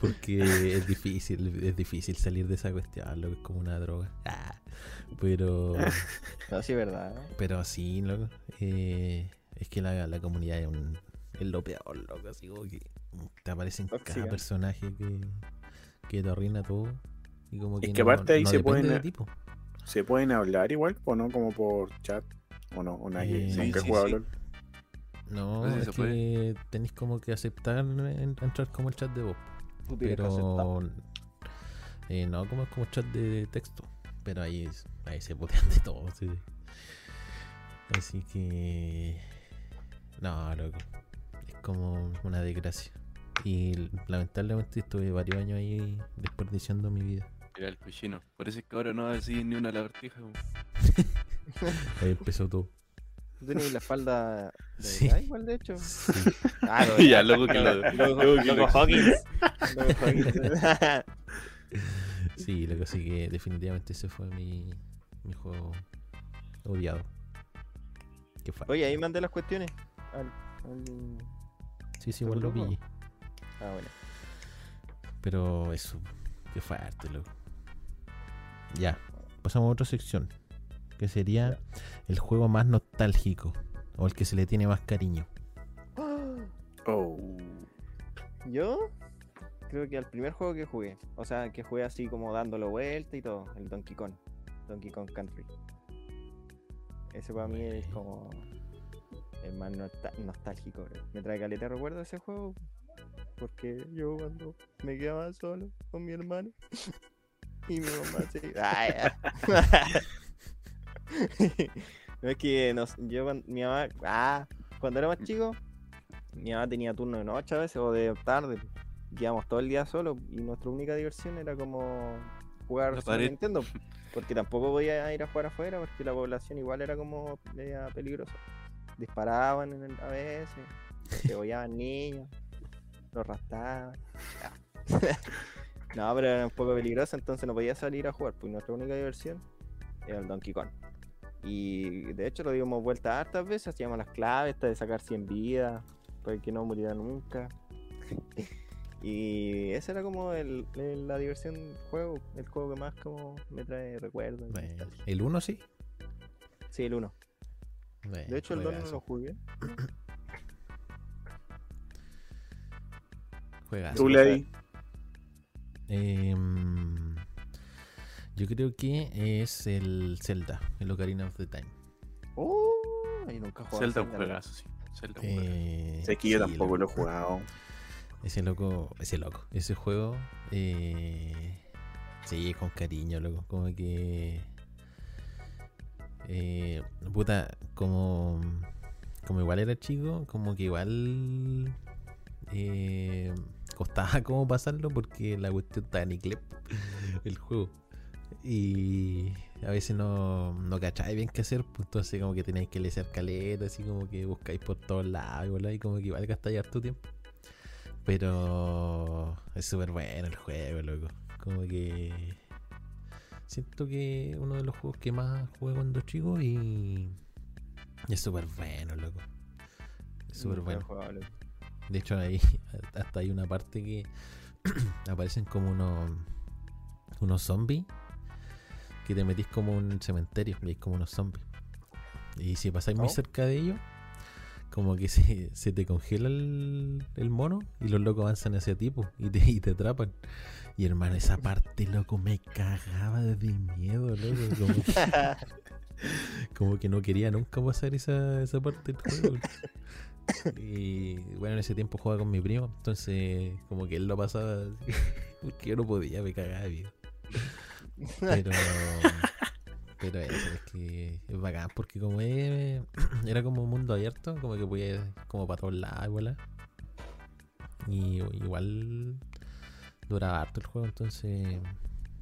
Porque es difícil, es difícil salir de esa cuestión, lo que es como una droga. Ah, pero, No, sí, es verdad. pero sí, loco. eh, es que la, la comunidad es, un, es lo peor, loco. Así como que te aparecen cada Tóxica. personaje que, que te arruina todo. Y como que, Es que no- aparte ahí no se pueden-. ¿Se pueden hablar igual o no? Como por chat. ¿O no? ¿O nadie? Eh, nunca he sí, jugado sí. LOL. No, es que tenéis como que aceptar en- entrar como el chat de voz. Tú. Pero eh, no como como chat de texto. Pero ahí, es- ahí se putean de todo. sí. Así que. No, loco. Es como una desgracia. Y lamentablemente estuve varios años ahí desperdiciando mi vida. Era el cochino. Por eso es que ahora no va a decir ni una lagartija. Ahí empezó todo. Tú tenías la espalda de Sí. verdad igual, de hecho. Sí. Ah, lo Ya, loco que lo- Loco, que lo- Hawkins. Loco Hawkins. Sí, lo que sí que definitivamente ese fue mi, mi juego odiado. Qué fa- Oye, ahí mandé las cuestiones. Al, al- Sí, sí, igual lo pillé. Ah, bueno. Pero eso, qué fuerte, loco. Ya, pasamos a otra sección. Que sería el juego más nostálgico. O el que se le tiene más cariño. Oh. Yo creo que al primer juego que jugué, o sea, que jugué así como dándolo vuelta y todo, el Donkey Kong, Donkey Kong Country. Ese para mí es como el más nostá- nostálgico. Me trae caleta de recuerdo ese juego, porque yo cuando me quedaba solo con mi hermano y mi mamá se... Ay, ah. no es que nos- yo cuando, mi mamá, ah, cuando era más chico, mi mamá tenía turno de noche a veces o de tarde. Quedamos todo el día solos y nuestra única diversión era como jugar pared. Nintendo. Porque tampoco podía ir a jugar afuera porque la población igual era como media peligrosa. Disparaban en el- a veces, degollaban niños, los raptaban. No, pero era un poco peligroso, entonces no podía salir a jugar. Pues nuestra única diversión era el Donkey Kong. Y de hecho lo dimos vuelta hartas veces, hacíamos las claves, esta de sacar 100 vidas, para que no muriera nunca. y esa era como el, el- la diversión del juego, el juego que más como me trae recuerdos. Bueno, el 1 sí. Sí, el 1. Bueno, De hecho el 2 no lo jugué. juegazo. Em, yo creo que es el Zelda, el Ocarina of the Time. Oh, y nunca jugué. Zelda un juegazo, sí. Zelda. Eh, Sé que yo sí, tampoco lo he jugado. Ese loco, ese loco, ese juego, eh, sí, con cariño, loco, como que, eh, puta, como, como igual era chico, como que igual eh, costaba como pasarlo porque la cuestión estaba en inglés, el juego, y a veces no, no cacháis bien qué hacer, pues entonces como que tenéis que leer caleta, así como que buscáis por todos lados, y como que igual gastáis harto tiempo. Pero es súper bueno el juego, loco. Como que. Siento que es uno de los juegos que más jugué cuando chico y. y es súper bueno, loco. Es súper bueno. jugado, loco. De hecho, ahí hasta hay una parte que aparecen como unos. unos zombies. Que te metís como un cementerio hay como unos zombies. Y si pasáis muy Oh. cerca de ellos, como que se, se te congela el, el mono y los locos avanzan hacia ti po, y te, y te atrapan. Y hermano, esa parte, loco, me cagaba de miedo, loco. Como que, como que no quería nunca pasar esa, esa parte del juego. Y bueno, en ese tiempo jugaba con mi primo, entonces como que él lo pasaba porque yo no podía, me cagaba de miedo. Pero, pero eso es que es bacán, porque como es, era como un mundo abierto, como que podía ir como para todos lados, igual. Y igual duraba harto el juego, entonces,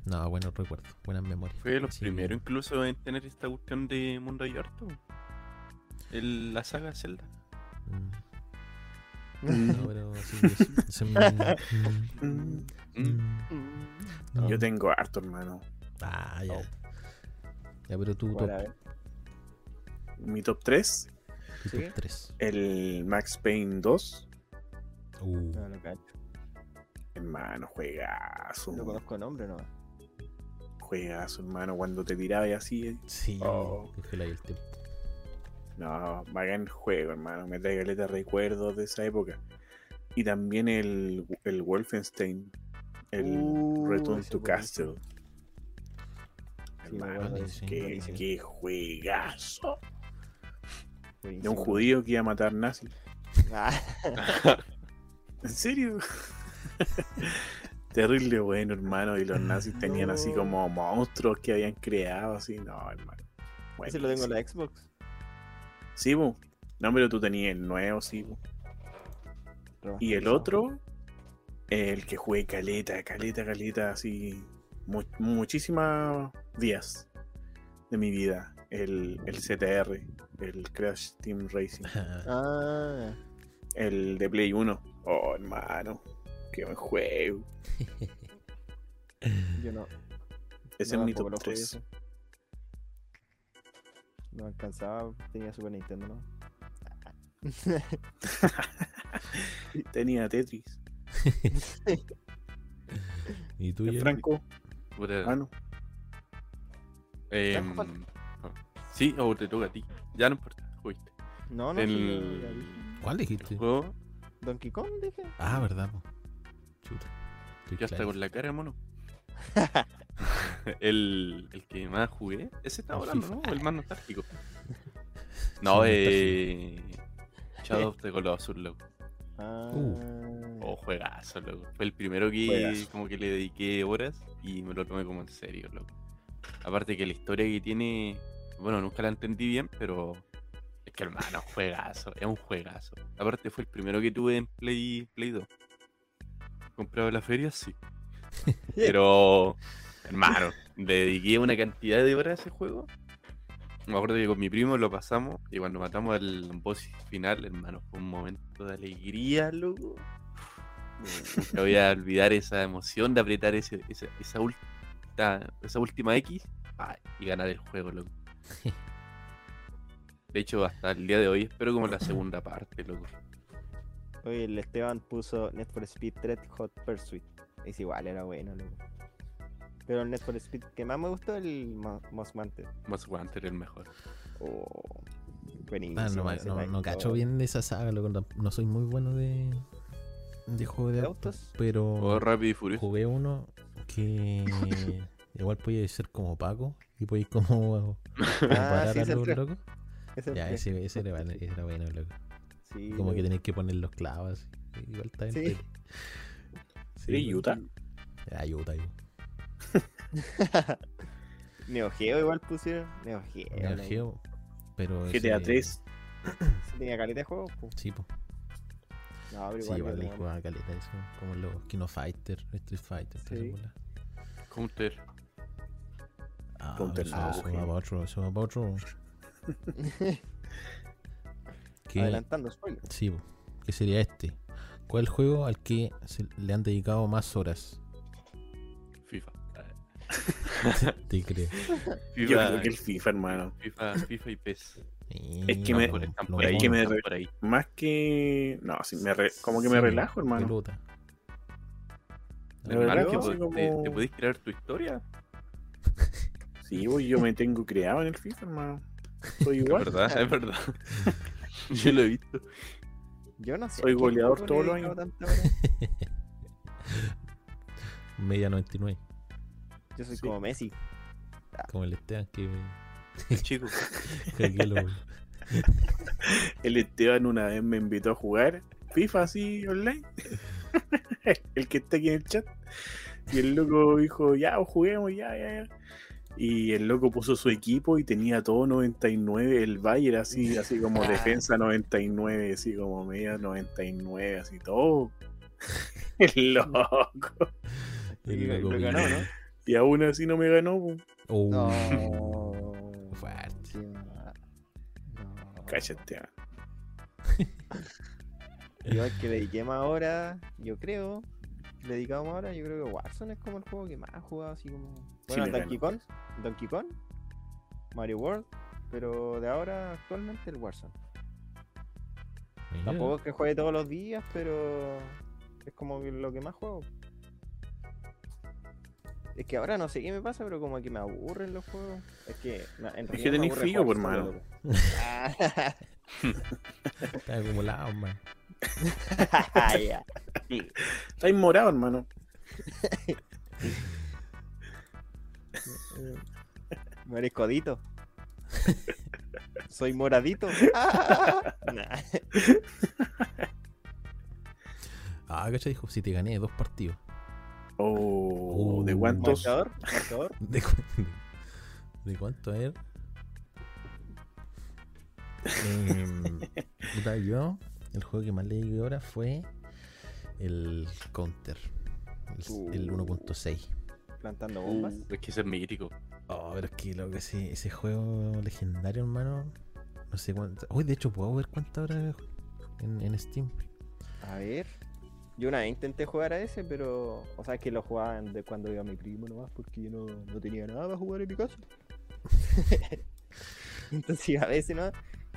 no, buenos recuerdos, buenas memorias. Fue Sí. primeros incluso en tener esta cuestión de mundo abierto. El- la saga Zelda. Mm. No, pero sí, es Mm, mm, mm. Yo tengo harto, hermano. Ah, ya. Oh. Ya, pero tú, top, ver. Mi top 3, tu ¿Sigue? top 3. el Max Payne 2, Uh, No lo cacho. Hermano, juegazo. Lo conozco nombre no. Juegazo, hermano. Cuando te tirabas así. eh, Sí, Oh. el tiempo. No, bacán juego, hermano. Me trae caleta de recuerdos de esa época. Y también el, el Wolfenstein. El Uh, Return to. Castle. Sí, Hermano, acuerdo, sí, qué, juegazo. De un judío que iba a matar nazis. Ah, ¿En serio? Terrible bueno, hermano. Y los nazis tenían así como monstruos que habían creado, así. No, hermano. ese lo tengo en la Xbox. Sí, bu. No, pero tú tenías el nuevo, sí, bu. Y el otro, el que jugué caleta, caleta, caleta, así. mu- muchísimas días de mi vida. El, el CTR, el Crash Team Racing. Ah, El de Play 1. Oh, hermano. Qué buen juego. yo no. Ese no, es mi top lo jugué 3. No alcanzaba, tenía Super Nintendo, ¿no? Tenía Tetris. ¿Y tú, ¿El Jerry? Franco? Ah, no. em, falta. sí, o te toca a ti. Ya no importa, jugaste. No, no, El- sí. ¿Cuál dijiste? juego Donkey Kong, dije. Ah, verdad. Chuta. Estoy ya está con la cara, mono. el, el que más jugué, ese está FIFA. ¿no? El más nostálgico. No, eh. Shadow of the Colossus, loco. Ah, Oh, juegazo, loco. Fue el primero que Juegazo. como que le dediqué horas y me lo tomé como en serio, loco. Aparte que la historia que tiene, bueno, nunca la entendí bien, pero es que hermano, juegazo, es un juegazo. Aparte fue el primero que tuve en Play, Play 2. Comprado en la feria, sí. Pero, hermano, dediqué una cantidad de horas a ese juego. Me acuerdo que con mi primo lo pasamos y cuando matamos al boss final, hermano, fue un momento de alegría, loco. Nunca voy a olvidar esa emoción de apretar ese, esa, esa, ulta- esa última X ay, y ganar el juego, loco. De hecho, hasta el día de hoy espero como la segunda parte, loco. Oye, el Esteban puso Net for Speed Red Hot Pursuit. Es igual, era bueno, loco. Pero el Net for Speed que más me gustó el Mo- Most Wanted. Most Wanted el mejor. Oh, buenísimo. Ah, no, no, Mike no cacho bien de esa saga, loco. No, no soy muy bueno de, de juego de ¿De autos, pero O Rápido y Furioso. jugué uno que igual podía ser como Paco y podéis como Ah, parar sí, a los locos. Ya, ese, ese era, bueno- era bueno, loco. Sí, Como que loco. tenéis que poner los clavos. Igual está en Sí. ¿Eres loco. Utah? Era Utah, yo. Neo Geo igual pusieron. Neo Geo. Neo. Geo, pero GTA ese- 3. Sí, tenía caleta de juegos. po. Sí, po. No, pero Sí, igual. igual le no- jugaba caleta eso. Como los Kino Fighter, Street Fighter, Sí. Counter. Ah, Counter eso, eso güey. va para otro, eso va para otro. ¿Qué, Adelantando spoiler. sí, po. ¿Qué sería este? ¿Cuál juego al que se le han dedicado más horas? Te creo. Yo creo que el FIFA, hermano. FIFA, FIFA y PES. Es que me- por- están lo por ahí, es que me están re- por ahí. Más que. No, sí, me re- como que me relajo, hermano. pelota. Hermano, que te, como- te podéis crear tu historia. Sí, pues yo me tengo creado en el FIFA, hermano. Soy Es igual. verdad, es verdad. Yo lo he visto. Yo no sé. Soy ¿a qué goleador todos los años. Media 99. Yo soy Sí. como Messi. Como el Esteban que El chico. El Esteban una vez me invitó a jugar FIFA así online. el que está aquí en el chat. Y el loco dijo, ya, pues, juguemos, ya, ya, ya. Y el loco puso su equipo y tenía todo 99, el Bayern así, así como Ah. defensa 99, así como media 99, así todo. El loco. el Y loco ganó, ¿no? Y aún así no me ganó. Oh, No. Fuerte. No. Cállate. ah. Yo al que le dediqué más horas, yo creo. Le dedicamos más horas, yo creo que Warzone es como el juego que más he jugado, así como. Bueno, Donkey Kong, Donkey Kong, Mario World, pero de ahora actualmente el Warzone. Mira. Tampoco es que juegue todos los días, pero es como lo que más juego. Es que ahora no sé qué me pasa, pero como que me aburren los juegos. Es que na- en que me tenés aburre frío, por mano. loco. Ah, Está acumulado, man. ya. Estáis morado, hermano. ¿No eres codito? ¿Soy moradito? Ah. Ah, ¿cachai? Dijo, si te gané dos partidos. Oh, ¿de Uh, cuántos? ¿Marcador? ¿Marcador? ¿De, cu- de, cuánto? A ver. Em, puta, yo, el juego que más le di ahora fue el Counter. El, el Uh. 1.6. Plantando Uh, bombas. es que ese es mítico. Oh, pero es que lo que ese, ese juego legendario, hermano. No sé cuánto. Hoy, de hecho, puedo ver cuántas horas en, en Steam. A ver. Yo una vez intenté jugar a ese, pero. O sea, es que lo jugaban de cuando iba mi primo nomás, porque yo no, no tenía nada para jugar en mi casa. Entonces iba a veces no.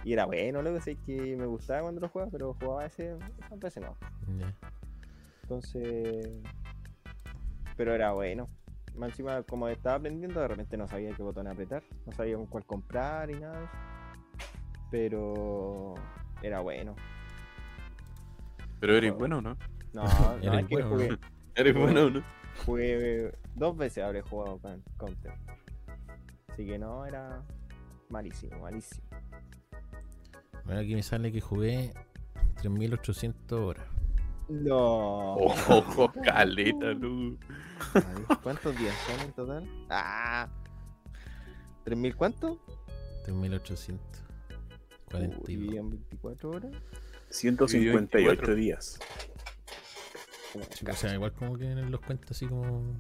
Y era bueno, luego sé que me gustaba cuando lo jugaba, pero jugaba a ese, a veces no. Entonces. Pero era bueno. Más encima, como estaba aprendiendo, de repente no sabía qué botón apretar, no sabía con cuál comprar y nada. Pero. Era bueno. Pero eres bueno, ¿no? No, no, es que bueno, jugué, ¿no? Eres Bueno. bueno, ¿no? Jugué dos veces habré jugado con Counter. Así que no, era malísimo, malísimo. Bueno, aquí me sale que jugué 3800 horas. No. Ojo, caleta, ver, ¿Cuántos días son en total? Ah. ¿3000 cuánto? 3800. Uy, 42. dividido en 24 horas. 158 24. días. Sí, O sea, igual como que los cuentos así como.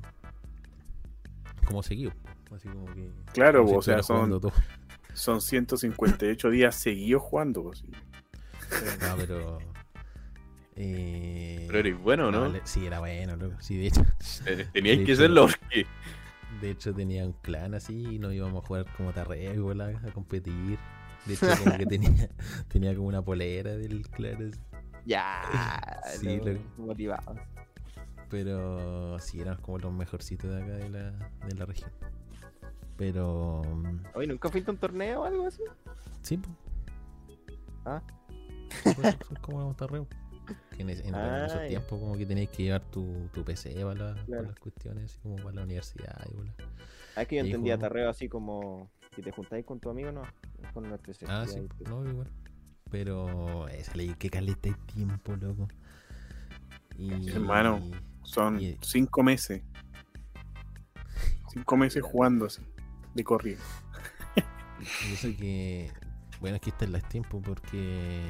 Como seguidos. Así como que. Claro, como si o sea, son, todo. son 158 días seguidos jugando. pues, sí. No, pero. Eh... Pero eres bueno, ¿no? Sí, era bueno, loco. Sí, de hecho, Eh, Teníais Sí, que serlo porque. de hecho tenía un clan así y nos íbamos a jugar como Tarrego a competir. De hecho, como que tenía, tenía como una polera del clan. así. Ya. Sí, lo- motivados. Pero sí, eran como los mejorcitos de acá de la, de la región. Pero. mm, Oye, ¿nunca fuiste a un torneo o algo así? Sí, pues. Ah. Pues, como los tarreos. Que en, ese- en- esos Ah, ya. tiempos como que tenías que llevar tu, tu PC para, la- para las cuestiones, así como para la universidad y bola. Ah, es que yo entendía tarreo así como que te juntáis con tu amigo, no. Con la presencia. Ah, sí, no, igual. Pero esa ley, que caleta de tiempo, loco. Y, Hermano. Son Y- 5 meses. 5 meses jugando así, de corrido. y eso que. Bueno, es que esta es la tiempo porque.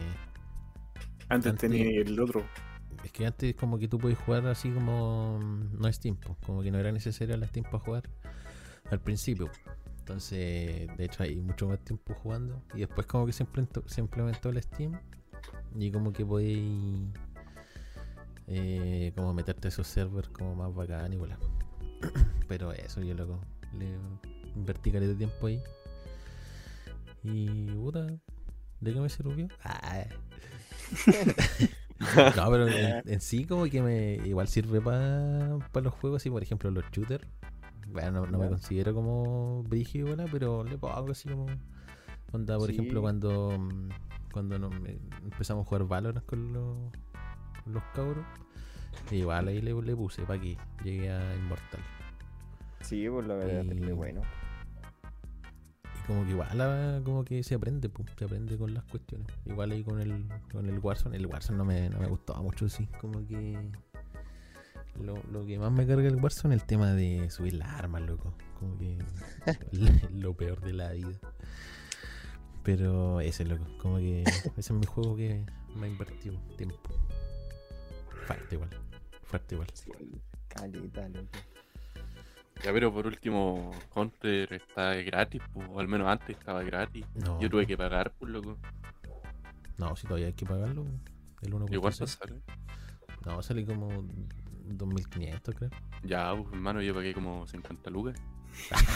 Antes Antes- tenía el otro. Es que antes como que tú podías jugar así como mm, no es tiempo, como que no era necesario las tiempo para jugar al principio. Entonces, de hecho hay mucho más tiempo jugando y después como que se implementó, se implementó el Steam y como que podéis eh, como meterte a esos servers como más bacán y voilà. Pero eso yo loco, le invertí de tiempo ahí. Y puta, ¿de qué me sirvió? Ah. No, pero en, en sí como que me igual sirve para los juegos, así por ejemplo los shooters. Bueno, no, no me considero como brígido, ¿verdad? pero le pongo así como... Onda, por Sí. ejemplo, cuando cuando nos empezamos a jugar Valorant con los, con los cabros, igual ahí le, le puse para que llegue a Inmortal. Sí, pues lo verdad es bueno. Y como que igual ah, como que se aprende, pum, se aprende con las cuestiones. Igual ahí con el, con el Warzone. El Warzone no me, no me gustaba mucho, sí. Como que lo, lo que más me carga el Warzone es el tema de subir las armas, loco. Como que lo peor de la vida. Pero ese, loco. Como que ese es mi juego que me ha invertido tiempo. Fuerte igual. Fuerte igual. Caleta, loco. Ya, pero por último, Counter está gratis, pues, o al menos antes estaba gratis. No, Yo tuve que pagar, pues, loco. no, si todavía hay que pagarlo. El 1.6. ¿Y cuánto sale? No, sale como 2500, creo. Ya, pues, hermano, yo pagué como 50 lucas.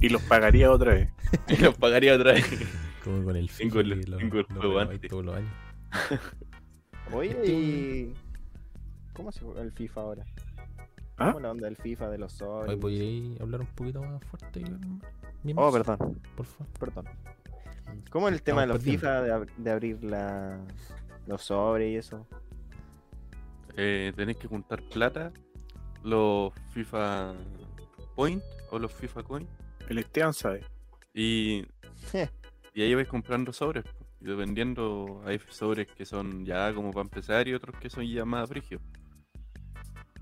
Y los pagaría otra vez. Y los pagaría otra vez. como con el Tengo el- lo- lo antes. todos los años. Oye, Este y. ¿Cómo se juega el FIFA ahora? ¿Ah? ¿Cómo la onda del FIFA, de los sobres? Hoy podéis hablar un poquito más fuerte. mi Oh, perdón, Por favor. perdón. ¿Cómo es el tema de los perdiendo. FIFA, de, ab- de abrir la, los sobres y eso? Eh, tenés que juntar plata, los FIFA Point o los FIFA Coin, El Esteban sabe. y, y ahí vais comprando sobres. Y dependiendo, hay sobres que son ya como para empezar y otros que son ya más frigios.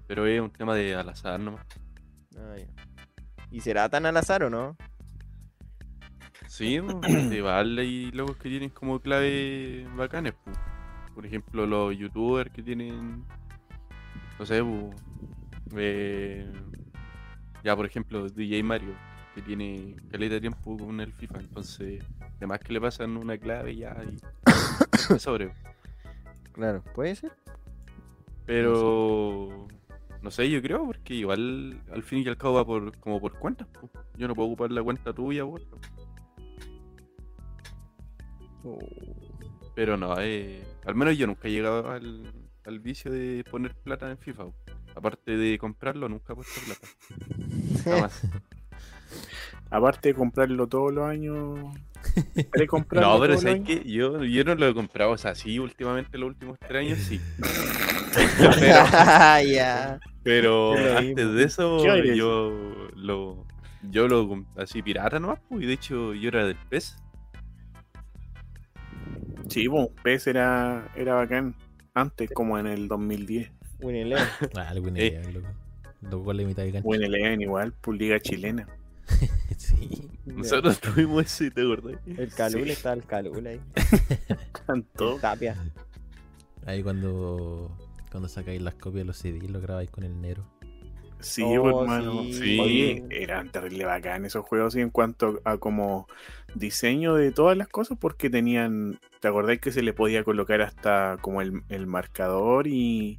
Pero es un tema de al azar nomás. Ah, ya. ¿Y será tan al azar o no? Sí, de vale y logos que tienen como clave bacanes. po. Por ejemplo, los youtubers que tienen, no sé, eh, ya por ejemplo DJ Mario, que tiene caleta de tiempo con el FIFA, entonces, además que le pasan una clave ya y sobre. Claro, puede ser. Pero no sé, yo creo, porque igual al fin y al cabo va por como por cuentas. po. Yo no puedo ocupar la cuenta tuya otra. Oh, Pero no, eh, al menos yo nunca he llegado al, al vicio de poner plata en FIFA. Aparte de comprarlo, nunca he puesto plata. Jamás. Aparte de comprarlo todos los años. No, pero ¿sabes qué? Yo, yo no lo he comprado, o sea, sí, últimamente los últimos tres años sí. Ya. Pero lo antes de eso, ¿Qué hay de yo lo, yo lo así pirata nomás, pues, y de hecho yo era del PES. Sí, pues, PES era, era bacán. Antes, como en el 2010. Un Eleven. Ah, Eh. idea, loco. Loco con la mitad de cancha. Buen Eleven igual, pues liga chilena. sí. Nosotros tuvimos ese, ¿te acordás? El Calul Sí. está el Calul ahí. El Tapia. Ahí cuando, cuando sacáis las copias de los CD, lo grabáis con el Nero. Sí, Oh, pues, hermano. sí. Oye, eran terrible bacán esos juegos sí, en cuanto a como diseño de todas las cosas, porque tenían, ¿te acordáis que se le podía colocar hasta como el, el marcador y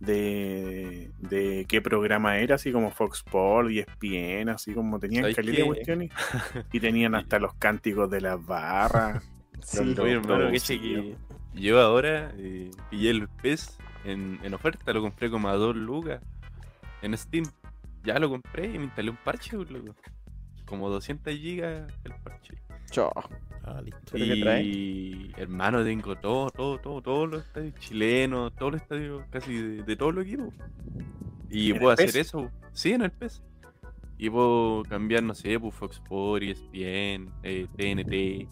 de, de qué programa era, así como Fox Sports y ESPN, así como tenían ¿Sabes calidad de cuestiones y tenían hasta los cánticos de las barras. Sí. Lo- Oye, hermano, que yo ahora eh, pillé el PES en, en oferta, lo compré como a 2 lucas en Steam. Ya lo compré y me instalé un parche, pues, loco. Como 200 gigas el parche. Chao. Ah, listo. ¿Pero qué trae? Y hermano, tengo todo, todo, todo, todos los estadios chilenos, todos los estadios casi de, de todos los equipos. Y ¿En puedo hacer PES? eso, sí, en el PES. Y puedo cambiar, no sé, pues Fox Sports, ESPN, eh, TNT.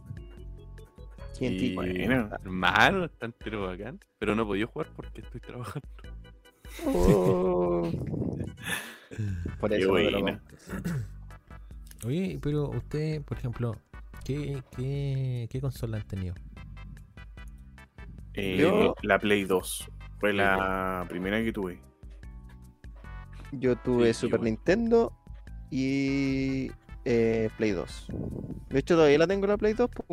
¿Quién Y, Bueno. hermano, está entero bacán. Pero no podido jugar porque estoy trabajando. Oh. Por eso no lo. Oye, pero usted, por ejemplo, ¿qué, qué, qué consola han tenido? Eh, Yo- La Play 2 fue la primera que tuve. Yo tuve Sí, Super igual. Nintendo y eh, Play 2. De hecho, todavía la tengo la Play 2. po.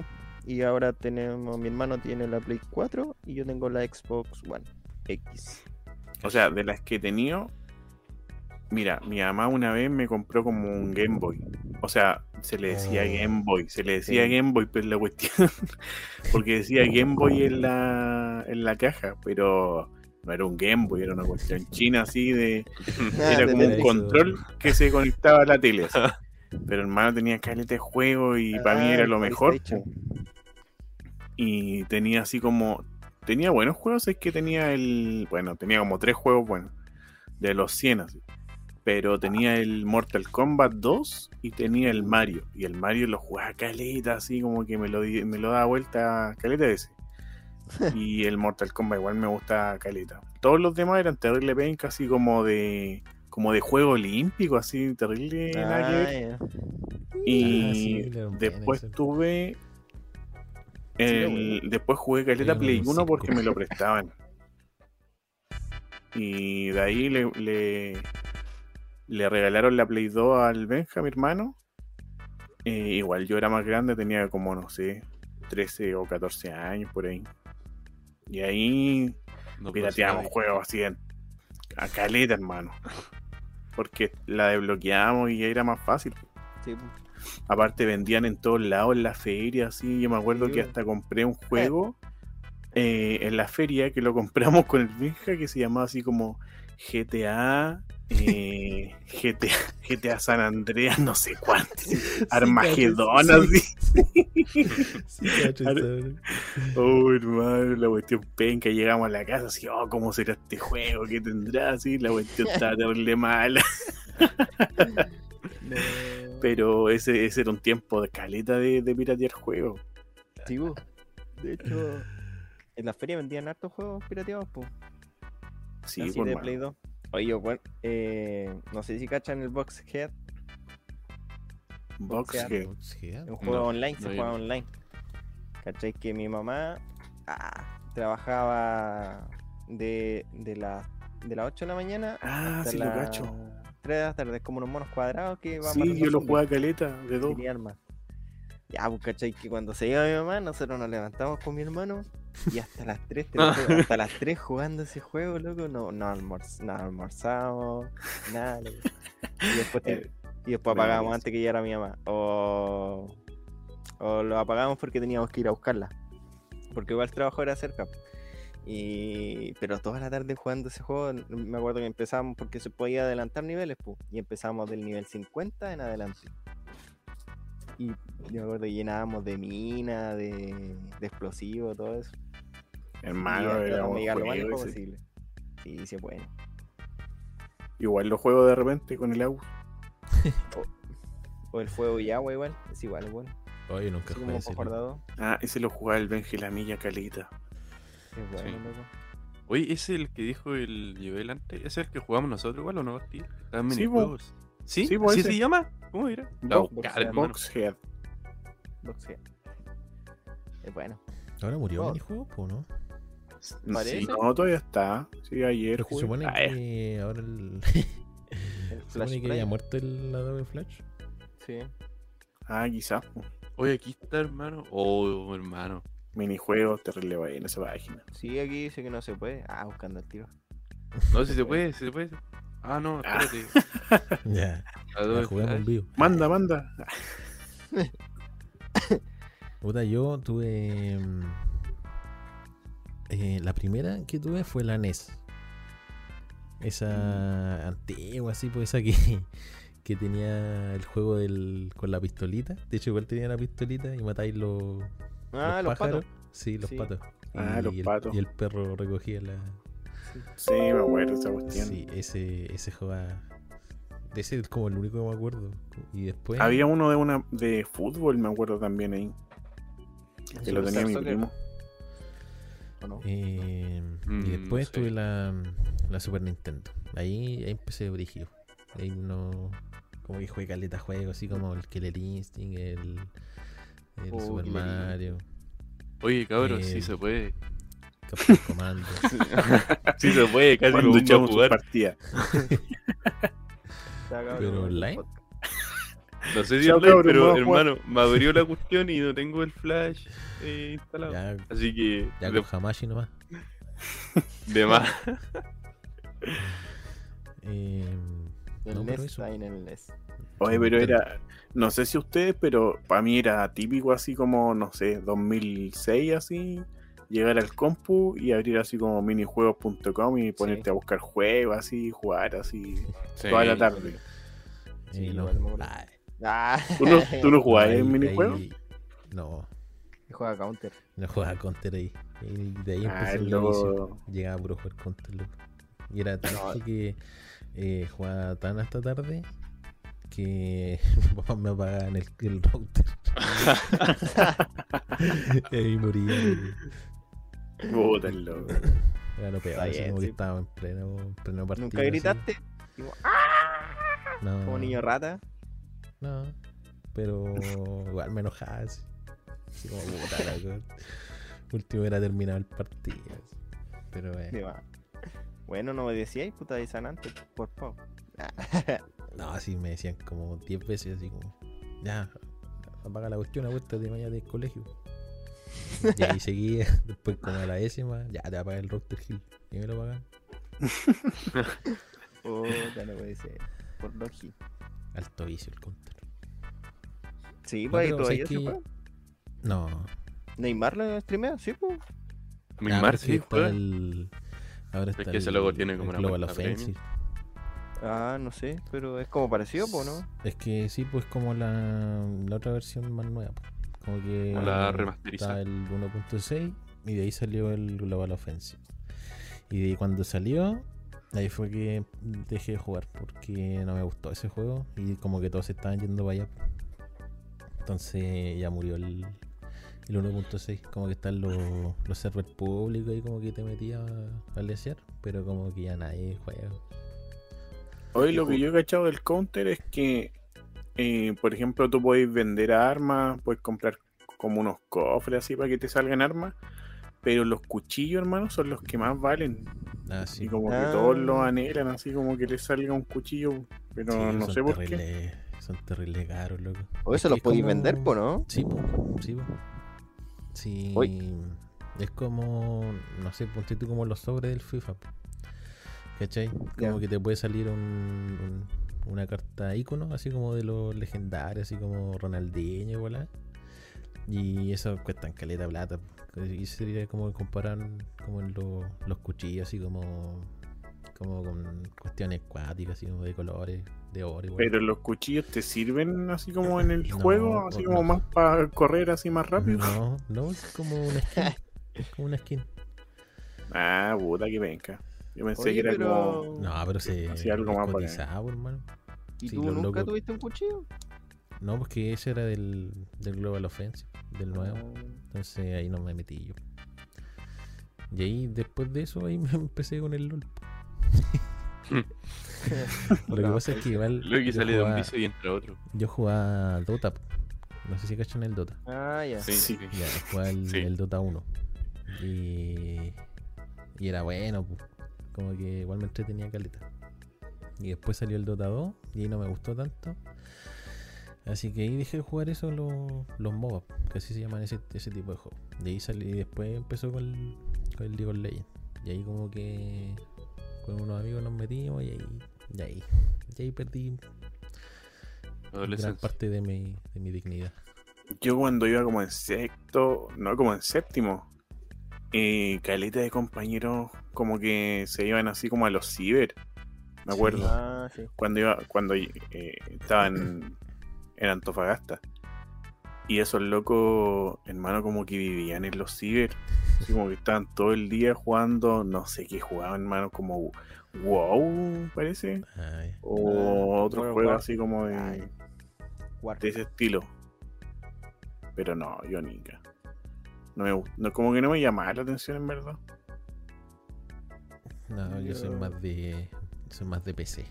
Y ahora tenemos, mi hermano tiene la Play 4 y yo tengo la Xbox One X. O sea, de las que he tenido, mira, mi mamá una vez me compró como un Game Boy. O sea, se le decía Oh. Game Boy, se le decía Sí. Game Boy, pero la cuestión, porque decía Game Boy en la, en la caja, pero no era un Game Boy, era una cuestión china así de... Ah, Era de como un control que se conectaba a la tele. así. Pero hermano tenía caleta de juego y para mí Ah, era el lo mejor. Y tenía así como. Tenía buenos juegos, es que tenía el. Bueno, tenía como tres juegos buenos. De los 100 así. Pero tenía el Mortal Kombat 2 y tenía el Mario. Y el Mario lo jugaba caleta, así como que me lo, me lo daba vuelta caleta ese. Y el Mortal Kombat igual me gusta caleta. Todos los demás eran terrible penca, así como de. Como de juego olímpico, así terrible. Ah. Y Ah, sí, después tuve. El- después jugué Caleta Sí, Play un 1 circo. porque me lo prestaban. Y de ahí le, le, le regalaron la Play 2 al Benja, mi hermano. Eh, igual yo era más grande, tenía como, no sé, 13 o 14 años por ahí. Y ahí No pirateamos juegos así en- a caleta, hermano. Porque la desbloqueamos y era más fácil. Sí. Aparte vendían en todos lados, en la feria, así. Yo me acuerdo Sí, que hasta compré un juego eh, en la feria que lo compramos con el Benja que se llamaba así como GTA eh, GTA, GTA San Andreas, no sé cuánto. Sí, Armagedón, así. Sí, cacho, Ar- está- Oh, hermano, la cuestión penca. Llegamos a la casa así, oh, ¿cómo será este juego? ¿Qué tendrá? Así, la cuestión estaba terrible mala. No. Pero ese, ese era un tiempo de caleta de, de piratear juegos. Sí. De hecho, en la feria vendían hartos juegos pirateados, pues. Sí, así por de mano. Play 2. Oye, bueno, eh, no sé si cachan el Boxhead, Boxhead. Boxhead. un juego No, online, se no, juega online. ¿Cachai? Que mi mamá ah, trabajaba de, de, la, de las 8 de la mañana Ah, hasta sí, lo las cacho. 3 de la tarde, como unos monos cuadrados que van Sí, yo lo jugaba caleta de dos. Armas. Ya, pues, ¿cachai? Que cuando se iba mi mamá, nosotros nos levantamos con mi hermano y hasta las 3, te lo juro, hasta las 3 jugando ese juego, loco, no, no, almorz- no almorzamos, nada, loco. Y después, te- Eh, y después parece. antes que llegara mi mamá. O, o lo apagábamos porque teníamos que ir a buscarla. Porque igual el trabajo era cerca. Y... Pero toda la tarde jugando ese juego, me acuerdo que empezamos porque se podía adelantar niveles, pu, y empezamos del nivel 50 en adelante. Y yo me acuerdo que llenábamos de mina, de, de explosivo, todo eso. Hermano, y era un lo más posible. Sí, sí, bueno. Igual lo juego de repente con el agua. O el fuego y agua igual, es igual, es bueno. Oye, nunca jugué ese. Ah, ese lo jugaba el Benji Lamilla caleta. es bueno, Sí. loco. Oye, ¿ese es el que dijo el Joel antes? ¿Ese es el que jugamos nosotros igual o no, tío? Estaban Sí, minijuegos. ¿Sí? Sí, ¿Sí se llama? ¿Cómo era? La Bo- buscar, Boxear. hermano. Boxhead. Boxeo. Es bueno. Ahora murió Oh. el minijuego, po, ¿no? No, ¿Parece? sí, no, todavía está. Sí, ayer supone Ah, eh. que ahora el. El supone Flash que haya muerto el Adobe Flash. Sí. Ah, quizás. Oye, aquí está, hermano. Oh, hermano. Minijuegos, terrible en esa página. Sí, aquí dice que no se puede. Ah, buscando el tiro. No, si se puede, si se puede. Ah, no, Ah. espérate. Ya, juguemos en Flash. vivo. Manda, manda. Puta, yo tuve. Mm, eh, la primera que tuve fue la NES. Esa antigua, así, pues esa que, que tenía el juego del, con la pistolita. De hecho, igual tenía la pistolita y matáis los, Ah, los, pájaros. patos. Sí, los Sí. patos. Ah, los el, patos. Y el perro recogía la. Sí, me acuerdo esa cuestión. Sí, ese, ese juega. Ese es como el único que me acuerdo. Y después. Había uno de una de fútbol, me acuerdo también ahí. Que lo tenía Superstar mi Soccer, primo. ¿O no? Eh, Mm, y no después sé. tuve la, la Super Nintendo. Ahí, ahí empecé brígido. Ahí no. Como que jugué caleta juegos, así como el Killer Instinct, el, el Oh, Super Mario, Oye, cabrón, Eh, sí se puede. Captain Commando. Sí se puede, casi sus jugar. cabrón, pero online. No sé si cabrón, pero hermano, me abrió la cuestión y no tengo el flash eh, instalado. ya, Así que, ya de, con Hamashi nomás. de más. Eh, El NES en el NES. Oye, pero era. No sé si ustedes, pero para mí era típico así como, no sé, 2006 así. Llegar al compu y abrir así como minijuegos.com y ponerte a buscar juegos así, jugar así Sí. toda la tarde. Sí, Eh, no. Ah, Ah, ¿Tú no, tú no jugabas en minijuegos? No, juega Counter. no jugaba Counter ahí. Y de ahí Ah, empecé el inicio. Llegaba a puro jugar Counter, loco. Y era tanto que eh, jugaba tan hasta tarde que mis papás me apagaban el, el router. y ahí moría. Puta, el loco. Era lo peor, así como que estaba en pleno, en pleno partido. ¿Nunca gritaste? Digo, No, Como niño rata. No, pero igual me enojaba así. Así como puta. Último era terminado el partido. así. Pero eh. Bueno, no me decíais, puta de antes, por favor. no, así me decían como 10 veces, así como, ya, apaga la cuestión, vuelta de mañana del colegio. Y ahí seguía, después como a la décima, ya te apaga el router Hill. Y me lo pagan. Puta, no puede ser. Por Logi. Alto vicio el counter. Sí, No, pues ahí pero todavía ¿sabes se qué? juega. No. Neymar lo streamea, sí, pues. Mi Ah, Mar pero es que sí está juega. el- Ahora está que ese el- logo tiene como una Global. Offensive. Ah, no sé, pero es como parecido, po, ¿no? Es que sí, pues como la, la otra versión más nueva. po. Como que Como la está remasterizada. el 1.6 y de ahí salió el Global Offensive. Y de cuando salió, ahí fue que dejé de jugar porque no me gustó ese juego y como que todos se estaban yendo para allá. Entonces ya murió el, el 1.6. Como que están los, los servers públicos y como que te metías a lesear, pero como que ya nadie juega. Hoy lo que yo he cachado del counter es que, eh, por ejemplo, tú puedes vender armas, puedes comprar como unos cofres así para que te salgan armas, pero los cuchillos, hermano, son los que más valen. Ah, sí. Y como Ah. que todos los anhelan, así como que les salga un cuchillo, pero Sí, no sé por qué. terribles- Son terribles caros, loco. O Es eso que los es podéis como- vender, po, ¿no? Sí, po, sí, po. Sí. Uy. Es como, no sé, ponte tú como los sobres del FIFA. po. ¿Cachai? Como que te puede salir un, un- una carta icono, así como de los legendarios, así como Ronaldinho y voilà. Y eso cuestan caleta plata. Y sería como comparar como en lo- los cuchillos, así como como con cuestiones cuáticas, así como de colores, de oro y voilà. Pero los cuchillos te sirven así como en el No, juego, así no. como más para correr así más rápido. No, no, es como una skin. es como una skin. Ah, puta que venga. Yo pensé Oye, que era pero... como. No, pero se Hacía algo más cotizado, hermano. ¿Y sí, tú nunca locos- tuviste un cuchillo? No, porque ese era del, del Global Offensive, del nuevo. Entonces ahí no me metí yo. Y ahí después de eso ahí me empecé con el LOL. Lo que No, pasa es que igual Luego que sale de un vicio y entra otro. yo jugaba Dota. No sé si cachan el Dota. Ah, ya. Sí, Sí. sí. Ya, jugaba el, Sí. el Dota 1. Y, y era bueno, pu. como que igual me entretenía caleta. Y después salió el Dota 2 y ahí no me gustó tanto. Así que ahí dejé de jugar eso los, los MOBA, que así se llaman ese, ese tipo de juegos. Y ahí salí, y después empezó con el, con el League of Legends. Y ahí como que con unos amigos nos metimos y ahí, y ahí, y ahí perdí gran parte de mi, de mi dignidad. Yo cuando iba como en sexto, no como en séptimo, eh, caleta de compañeros como que se iban así como a los ciber. Me acuerdo. Ah, sí. Cuando iba, cuando eh, estaba en, Antofagasta. Y esos locos, hermano, como que vivían en los ciber. Así como que estaban todo el día jugando, no sé qué jugaban, hermano, como WoW, parece. Ay, O Ah, otro World of juego War- así como de, de ese estilo. Pero no, yo nunca. No me, no, como que no me llamaba la atención en verdad. No, yo soy Yo- más de. Soy más de PC.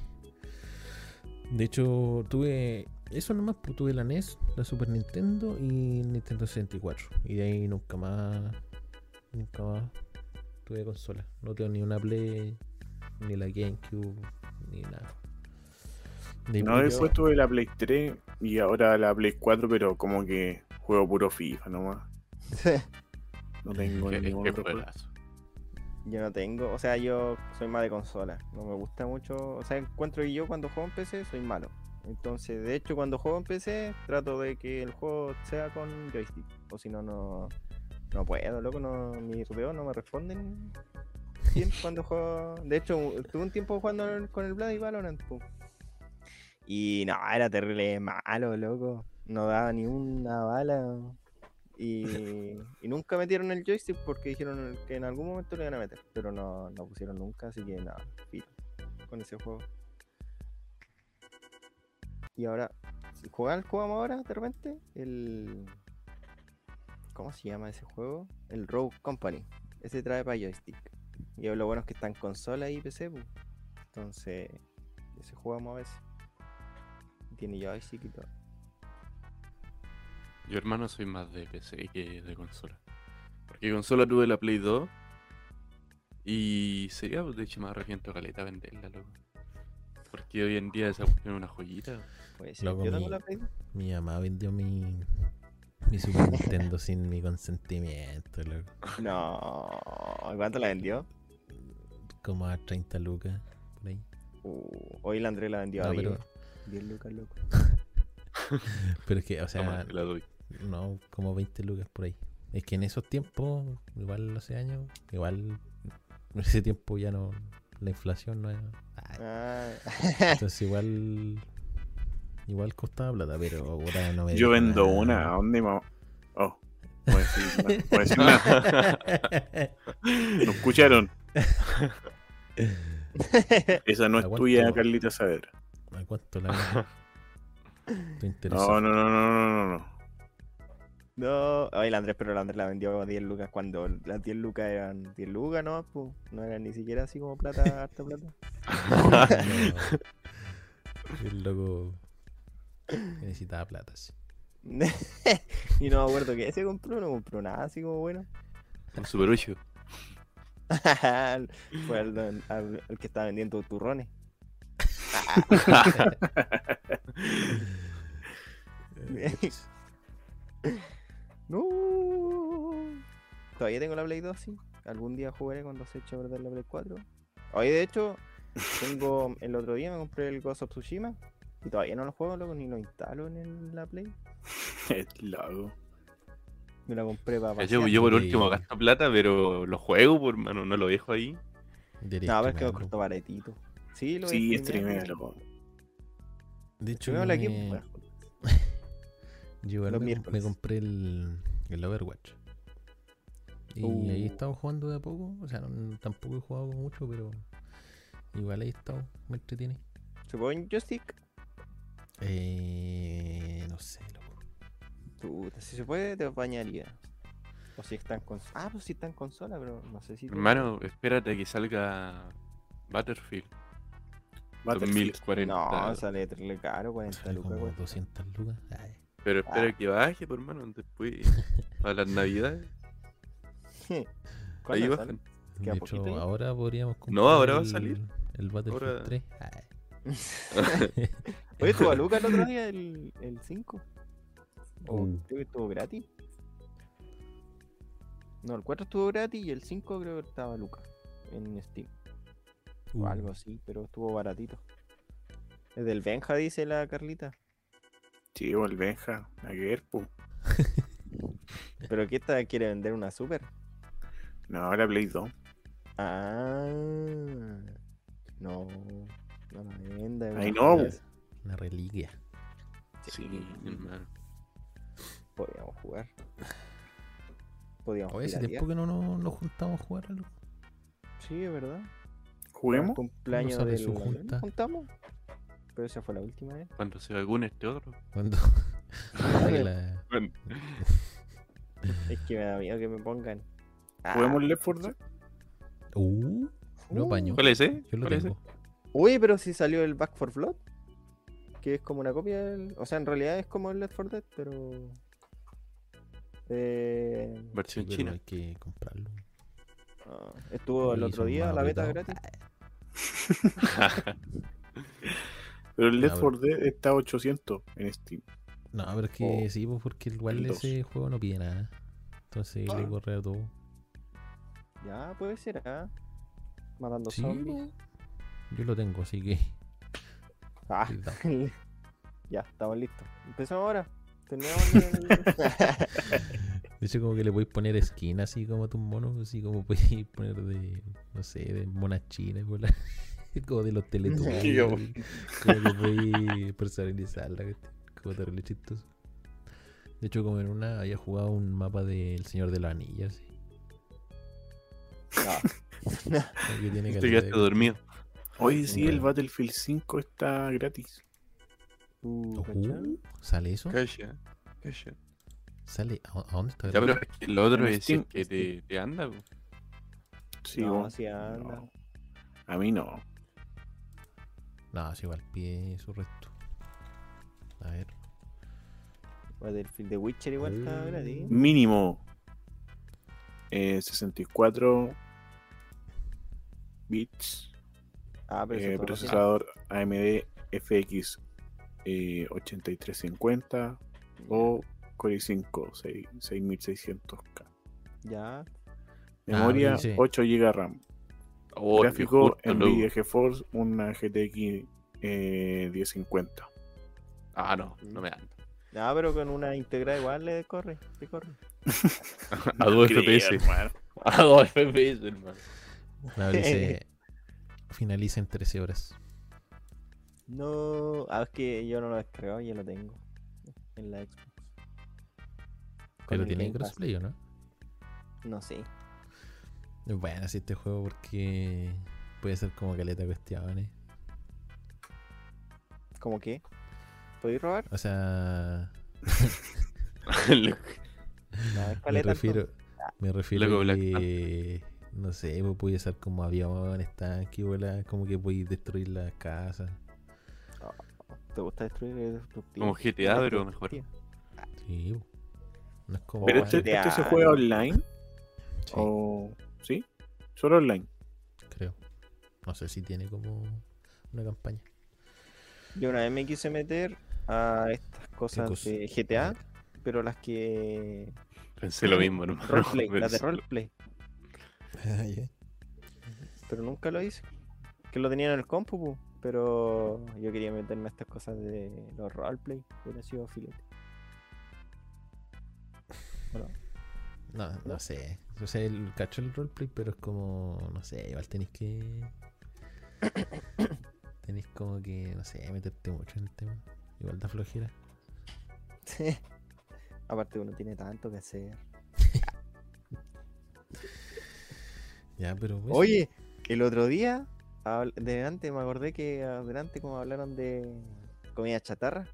De hecho, tuve. Eso nomás, pues tuve la NES, la Super Nintendo y Nintendo 64. Y de ahí nunca más. Nunca más tuve consola. No tengo ni una Play, ni la GameCube, ni nada. De No, después tuve la Play 3 y ahora la Play 4, pero como que juego puro FIFA nomás. No tengo Qué- ningún qué otro juego. juegazo. Yo no tengo, o sea, yo soy más de consola. No me gusta mucho, o sea, encuentro que yo cuando juego en PC soy malo. Entonces, de hecho, cuando juego en PC trato de que el juego sea con joystick. O si no, no, no puedo, loco, no, mis dedos no me responden bien cuando juego. De hecho, tuve un tiempo jugando con el Blood y Valorant. Y no, era terrible malo, loco. No daba ni una bala. Y, y nunca metieron el joystick porque dijeron que en algún momento lo iban a meter, pero no, no pusieron nunca, así que nada, filo con ese juego. Y ahora, si juegan, jugamos ahora de repente el. ¿Cómo se llama ese juego? El Rogue Company. Ese trae para joystick. Y lo bueno es que está en consola y PC, pu. entonces ese jugamos a veces. Tiene joystick y todo. Yo, hermano, soy más de PC que de consola. Porque consola tuve la Play 2. Y sería, de hecho, me arrepiento caleta venderla, loco. Porque hoy en día esa cuestión es una joyita. Puede ser. Loco, Yo tengo mi- la Play. Mi mamá vendió mi. Mi Super Nintendo sin mi consentimiento, loco. No, ¿cuánto la vendió? Como a 30 lucas, por ahí. Uh, hoy la André la vendió No, a 10. pero, 10 lucas, loco. pero es que, o Toma, sea, la doy. no, como 20 lucas por ahí. Es que en esos tiempos, igual hace años, igual en ese tiempo ya no. La inflación no es. Ay, Ah, Entonces igual. Igual costaba plata, pero ahora no me. Yo vendo nada. una. ¿A dónde me.? Oh, decir, no voy a decir nada. ¿No escucharon? Esa no es Aguanto. tuya, Carlita Saavedra. ¿A cuánto la no, no, no, no, no, no. No, ay, el Andrés, pero el Andrés la vendió a 10 lucas cuando las 10 lucas eran 10 lucas, ¿no? Pues, no eran ni siquiera así como plata, harta plata. No. El loco necesitaba plata, sí. y no me acuerdo qué se compró, no compró nada así como bueno. Un Super 8. Fue al, al- al que estaba vendiendo turrones. No. Todavía tengo la Play 2, sí. Algún día jugaré cuando se eche a perder la Play 4. Hoy, de hecho, tengo. El otro día me compré el Ghost of Tsushima. Y todavía no lo juego, loco, ni lo instalo en el- la Play. Es loco. Me la compré para Yo, yo por último gasto plata, pero lo juego, por mano, no lo dejo ahí. Derecho, No, pero es que me costó baratito. Sí, lo Sí, streameé, streamea, loco. De hecho, aquí, me- pues. yo igual me, compré el, el Overwatch. Y Uh. ahí he estado jugando de a poco. O sea, no- tampoco he jugado mucho, pero igual ahí he estado. Me entretiene. ¿Se en joystick? Eh, no sé, loco. Puta, si se puede, te apañaría. O si está en consola. Ah, pues si está en consola, pero no sé si. te- Hermano, espérate a que salga Battlefield Battlefield. 2040. No, sale caro, 40 Sale lucas. como cuesta. 200 lucas. Ay, Pero espera Ah. que baje, por hermano, después. Para las navidades. Ahí bajan. ¿Queda de poquito hecho, ya? ahora podríamos comprar. No, ahora va a salir. El Battlefield Ahora- 3. Oye, estuvo a Lucas el otro día, el, el 5. O Uh. creo que estuvo gratis. No, el 4 estuvo gratis y el 5 creo que estaba a Lucas en Steam. O Uh, algo así, pero estuvo baratito. Es del Benja, dice la Carlita. Sí, o el Benja. A que ver, pu. ¿Pero qué esta quiere vender una super? No, ahora Play 2. Ah, no, no la venda. Ay, no. Una reliquia. Sí, hermano. Podríamos jugar. Podríamos Oye, hace piratear. tiempo que no nos, nos juntamos a jugar. loco. Sí, es verdad. ¿Juguemos? El cumpleaños del su junta? ¿nos juntamos? Pero esa fue la última vez. Cuando se vacune este otro. Cuando. Ay, la- Bueno, Es que me da miedo que me pongan. Ah, ¿Juguemos Left 4 Dead? Uh, no uh. baño. ¿Cuál es ese? Yo lo ¿Cuál es ese? tengo. Uy, pero si salió el Back for Blood. Que es como una copia del. O sea, en realidad es como el Left 4 Dead, pero. Eh, Sí, Versión pero china. hay que comprarlo. ah, estuvo el otro día la beta gratis. Pero el Left pero- 4 Dead está a 800 en Steam. No, pero es que Oh, sí, pues porque igual el ese juego no pide nada. Entonces Ah. le corre a todo. Ya, puede ser, ¿ah? Matando Sí, zombies. Yo lo tengo, así que. Ah, ya, estamos listos. Empezamos ahora. Terminamos el... De hecho, como que le podéis poner skin así como a tus monos, así como podéis poner de, no sé, de monas chinas, como de los teletubbies. Como que podéis personalizarla, como terrible chistoso. De hecho, como en una había jugado un mapa del Señor de los Anillos, así, No. que tiene quedaste de- dormido. Oye, sí, el. Battlefield 5 está gratis. Uh, Uh. ¿Sale eso? Calla, calla. ¿Sale? ¿A, a dónde está? Ya, pero es que lo otro es Steam, que te, te anda. Sí, No, vos. sí anda. No. A mí no. No, es igual, pide su resto. A ver. Battlefield de Witcher igual está Uh. gratis. Mínimo eh, 64 bits, Ah, pero eh, procesador AMD FX eh, 8350 o Core i5 6- 6600K. tiene. Ya. Memoria pero dice- 8 GB RAM. Oh, Gráfico. Nvidia GeForce, una GTX eh, 1050. Ah, no, no me anda. Ah, pero con una integrada igual le corre, le corre. A 2 creo, FPS. A 2 FPS, hermano. No, dice. Finaliza en 13 horas. No, ah, es que yo no lo he descargado, ya lo tengo. En la Xbox. Pero tiene crossplay o no? No sé. Es bueno así este juego porque puede ser como caleta cuestiones. ¿Cómo qué? ¿Podéis robar? O sea, No, me refiero, me refiero Black que no sé, pues puede ser como aviones, tanques, bola, como que podéis destruir las casas. entonces. ¿Te gusta destruir el destructivo? Como GTA, pero mejor. Sí, po. no es como ¿Pero Oh, este, este se juega online? Sí, ¿O sí? Solo online. creo. No sé si tiene como una campaña. Yo una vez me quise meter a estas cosas cosa? de GTA, pero las que. Pensé lo mismo, hermano. Roleplay, las de Pensé- Pero nunca lo hice. Que lo tenía en el compu, pu, pero yo quería meterme a estas cosas de los roleplay. Hubiera sido filete. Bueno, No, no sé. O sea, el cacho el roleplay, pero es como, no sé, igual tenéis que. tenéis como que, no sé, meterte mucho en el tema. Igual da flojera. aparte uno tiene tanto que hacer. Ya, pero. pues, Oye, el otro día, delante me acordé que adelante como hablaron de comida chatarra.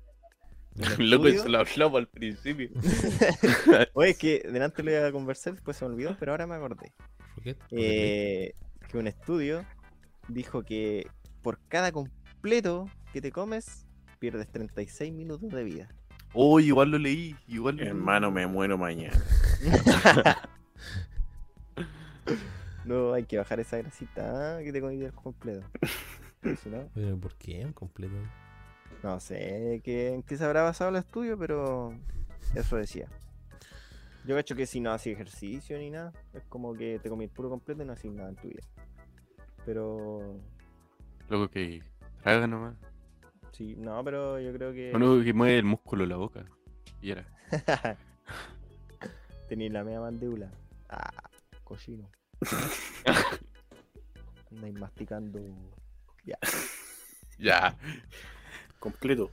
Loco, eso lo hablamos al principio. Oye, es que delante lo iba a conversar, después se me olvidó, pero ahora me acordé. ¿por qué? Eh, que un estudio dijo que por cada completo que te comes, pierdes 36 minutos de vida. Oh, igual lo leí. Igual lo leí. Hermano, me muero mañana. No, hay que bajar esa grasita ah, que te comiste el completo. No, Pero ¿por qué? Un completo. no sé qué, en qué se habrá basado el estudio, pero eso decía. Yo hecho que si no haces ejercicio ni nada, es como que te comí el puro completo y no haces nada en tu vida. Pero Loco que traga nomás. sí, no, pero yo creo que Uno que mueve el músculo de la boca. Y era. Tenéis la media mandíbula. Ah, cochino. Andáis masticando Ya. Completo.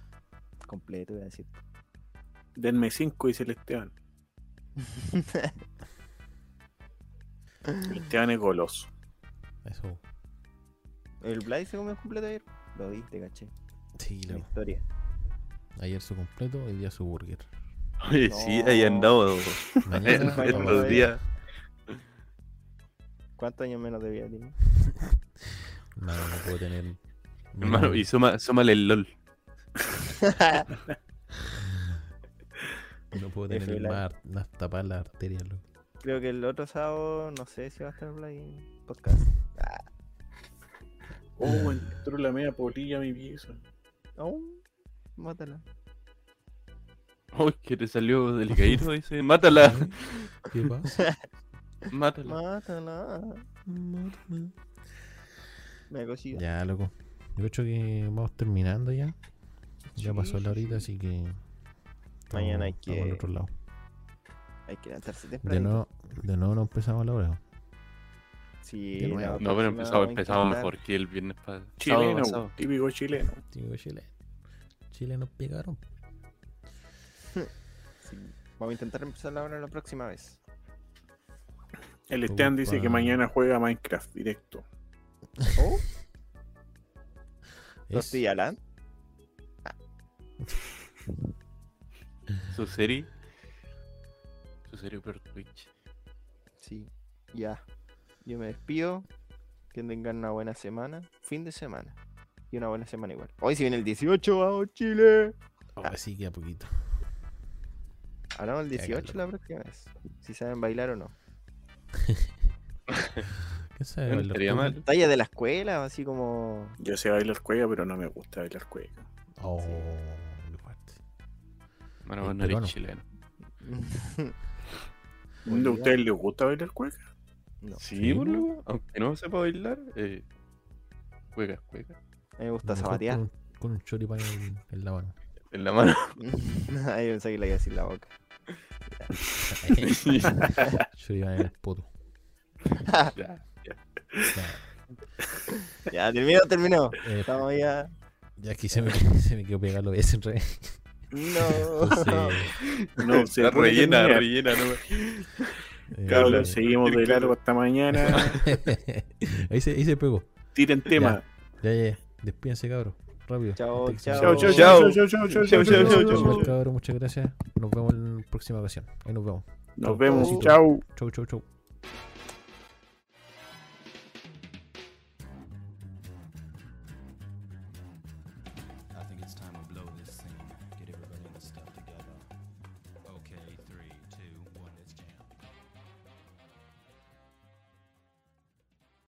completo, iba a decir. Denme 5, dice el Esteban. El Esteban es goloso. Eso. ¿El Blade se comió completo ayer? Lo viste, caché. Sí, La lo- historia. ayer su completo, hoy día su burger. Oye, sí, No. ahí andado Mañana en estos días. ¿Cuántos años menos de vida tiene? No, no puedo tener. Hermano, y suma, súmale el LOL. No puedo F, tener la- más, más tapar las arterias, loco. Creo que el otro sábado, no sé si va a estar en podcast. Ah, Oh, entró la media polilla a mi pieza. no, mátala. Uy, que te salió delicadito, dice. Mátala, ¿Qué pasa? mátala. Mátala. Me cosida. ya, loco. Yo creo que vamos terminando ya. Ya Sí, pasó la horita, sí. así que. Mañana hay al que- otro lado. Hay que levantarse De temprano. nuevo, de nuevo no empezamos la hora. Sí, de No, pero empezamos, empezamos mejor que el viernes pasado. Chileno, típico chileno. Tío Chile. Chile nos pegaron. Sí, Vamos a intentar empezar la hora la próxima vez. El Esteban dice que mañana juega Minecraft directo. ¿Oh? Es- ¿Tortilla Land? Su serie. Su serie por Twitch. Sí, ya. Yo me despido. Que tengan una buena semana. Fin de semana. Y una buena semana igual. Hoy si viene el 18, vamos Chile. Ahora sí que a poquito. Hablamos del Qué 18 la próxima vez. Si saben bailar o no. ¿Qué sabe? No bailar mal. Talla de la escuela, así como. Yo sé bailar cueca, pero no me gusta bailar cueca. Oh, qué fuerte. Bueno, Es vos no eres chileno. ¿A ustedes les gusta bailar cueca? no. Sí, Sí, boludo. Aunque no sepa bailar, eh, juega, juega. A mí me gusta zapatear. Con un, con un choripán en, en la mano. En la mano. Ahí pensé que le iba a decir la boca. El poto. ya, ya. Ya. Ya, terminó, terminó. Eh, Estamos ya. Ya aquí se me, se me quedó pegado lo ese en realidad. No. Entonces, No, se rellena, terminar. rellena, no. eh, Cabros, seguimos de largo hasta mañana. ahí, se, ahí se pegó. Tiren tema. Ya, ya, ya. Despídense, cabros. Rápido. Chao, chao. Chao, chao, Chao. chao, chao, chao, Chao, chao, chao, chao, chao. muchas gracias. Nos vemos en la próxima ocasión. Ahí nos vemos. Nos vemos. Besito. Chao. Chau, chau,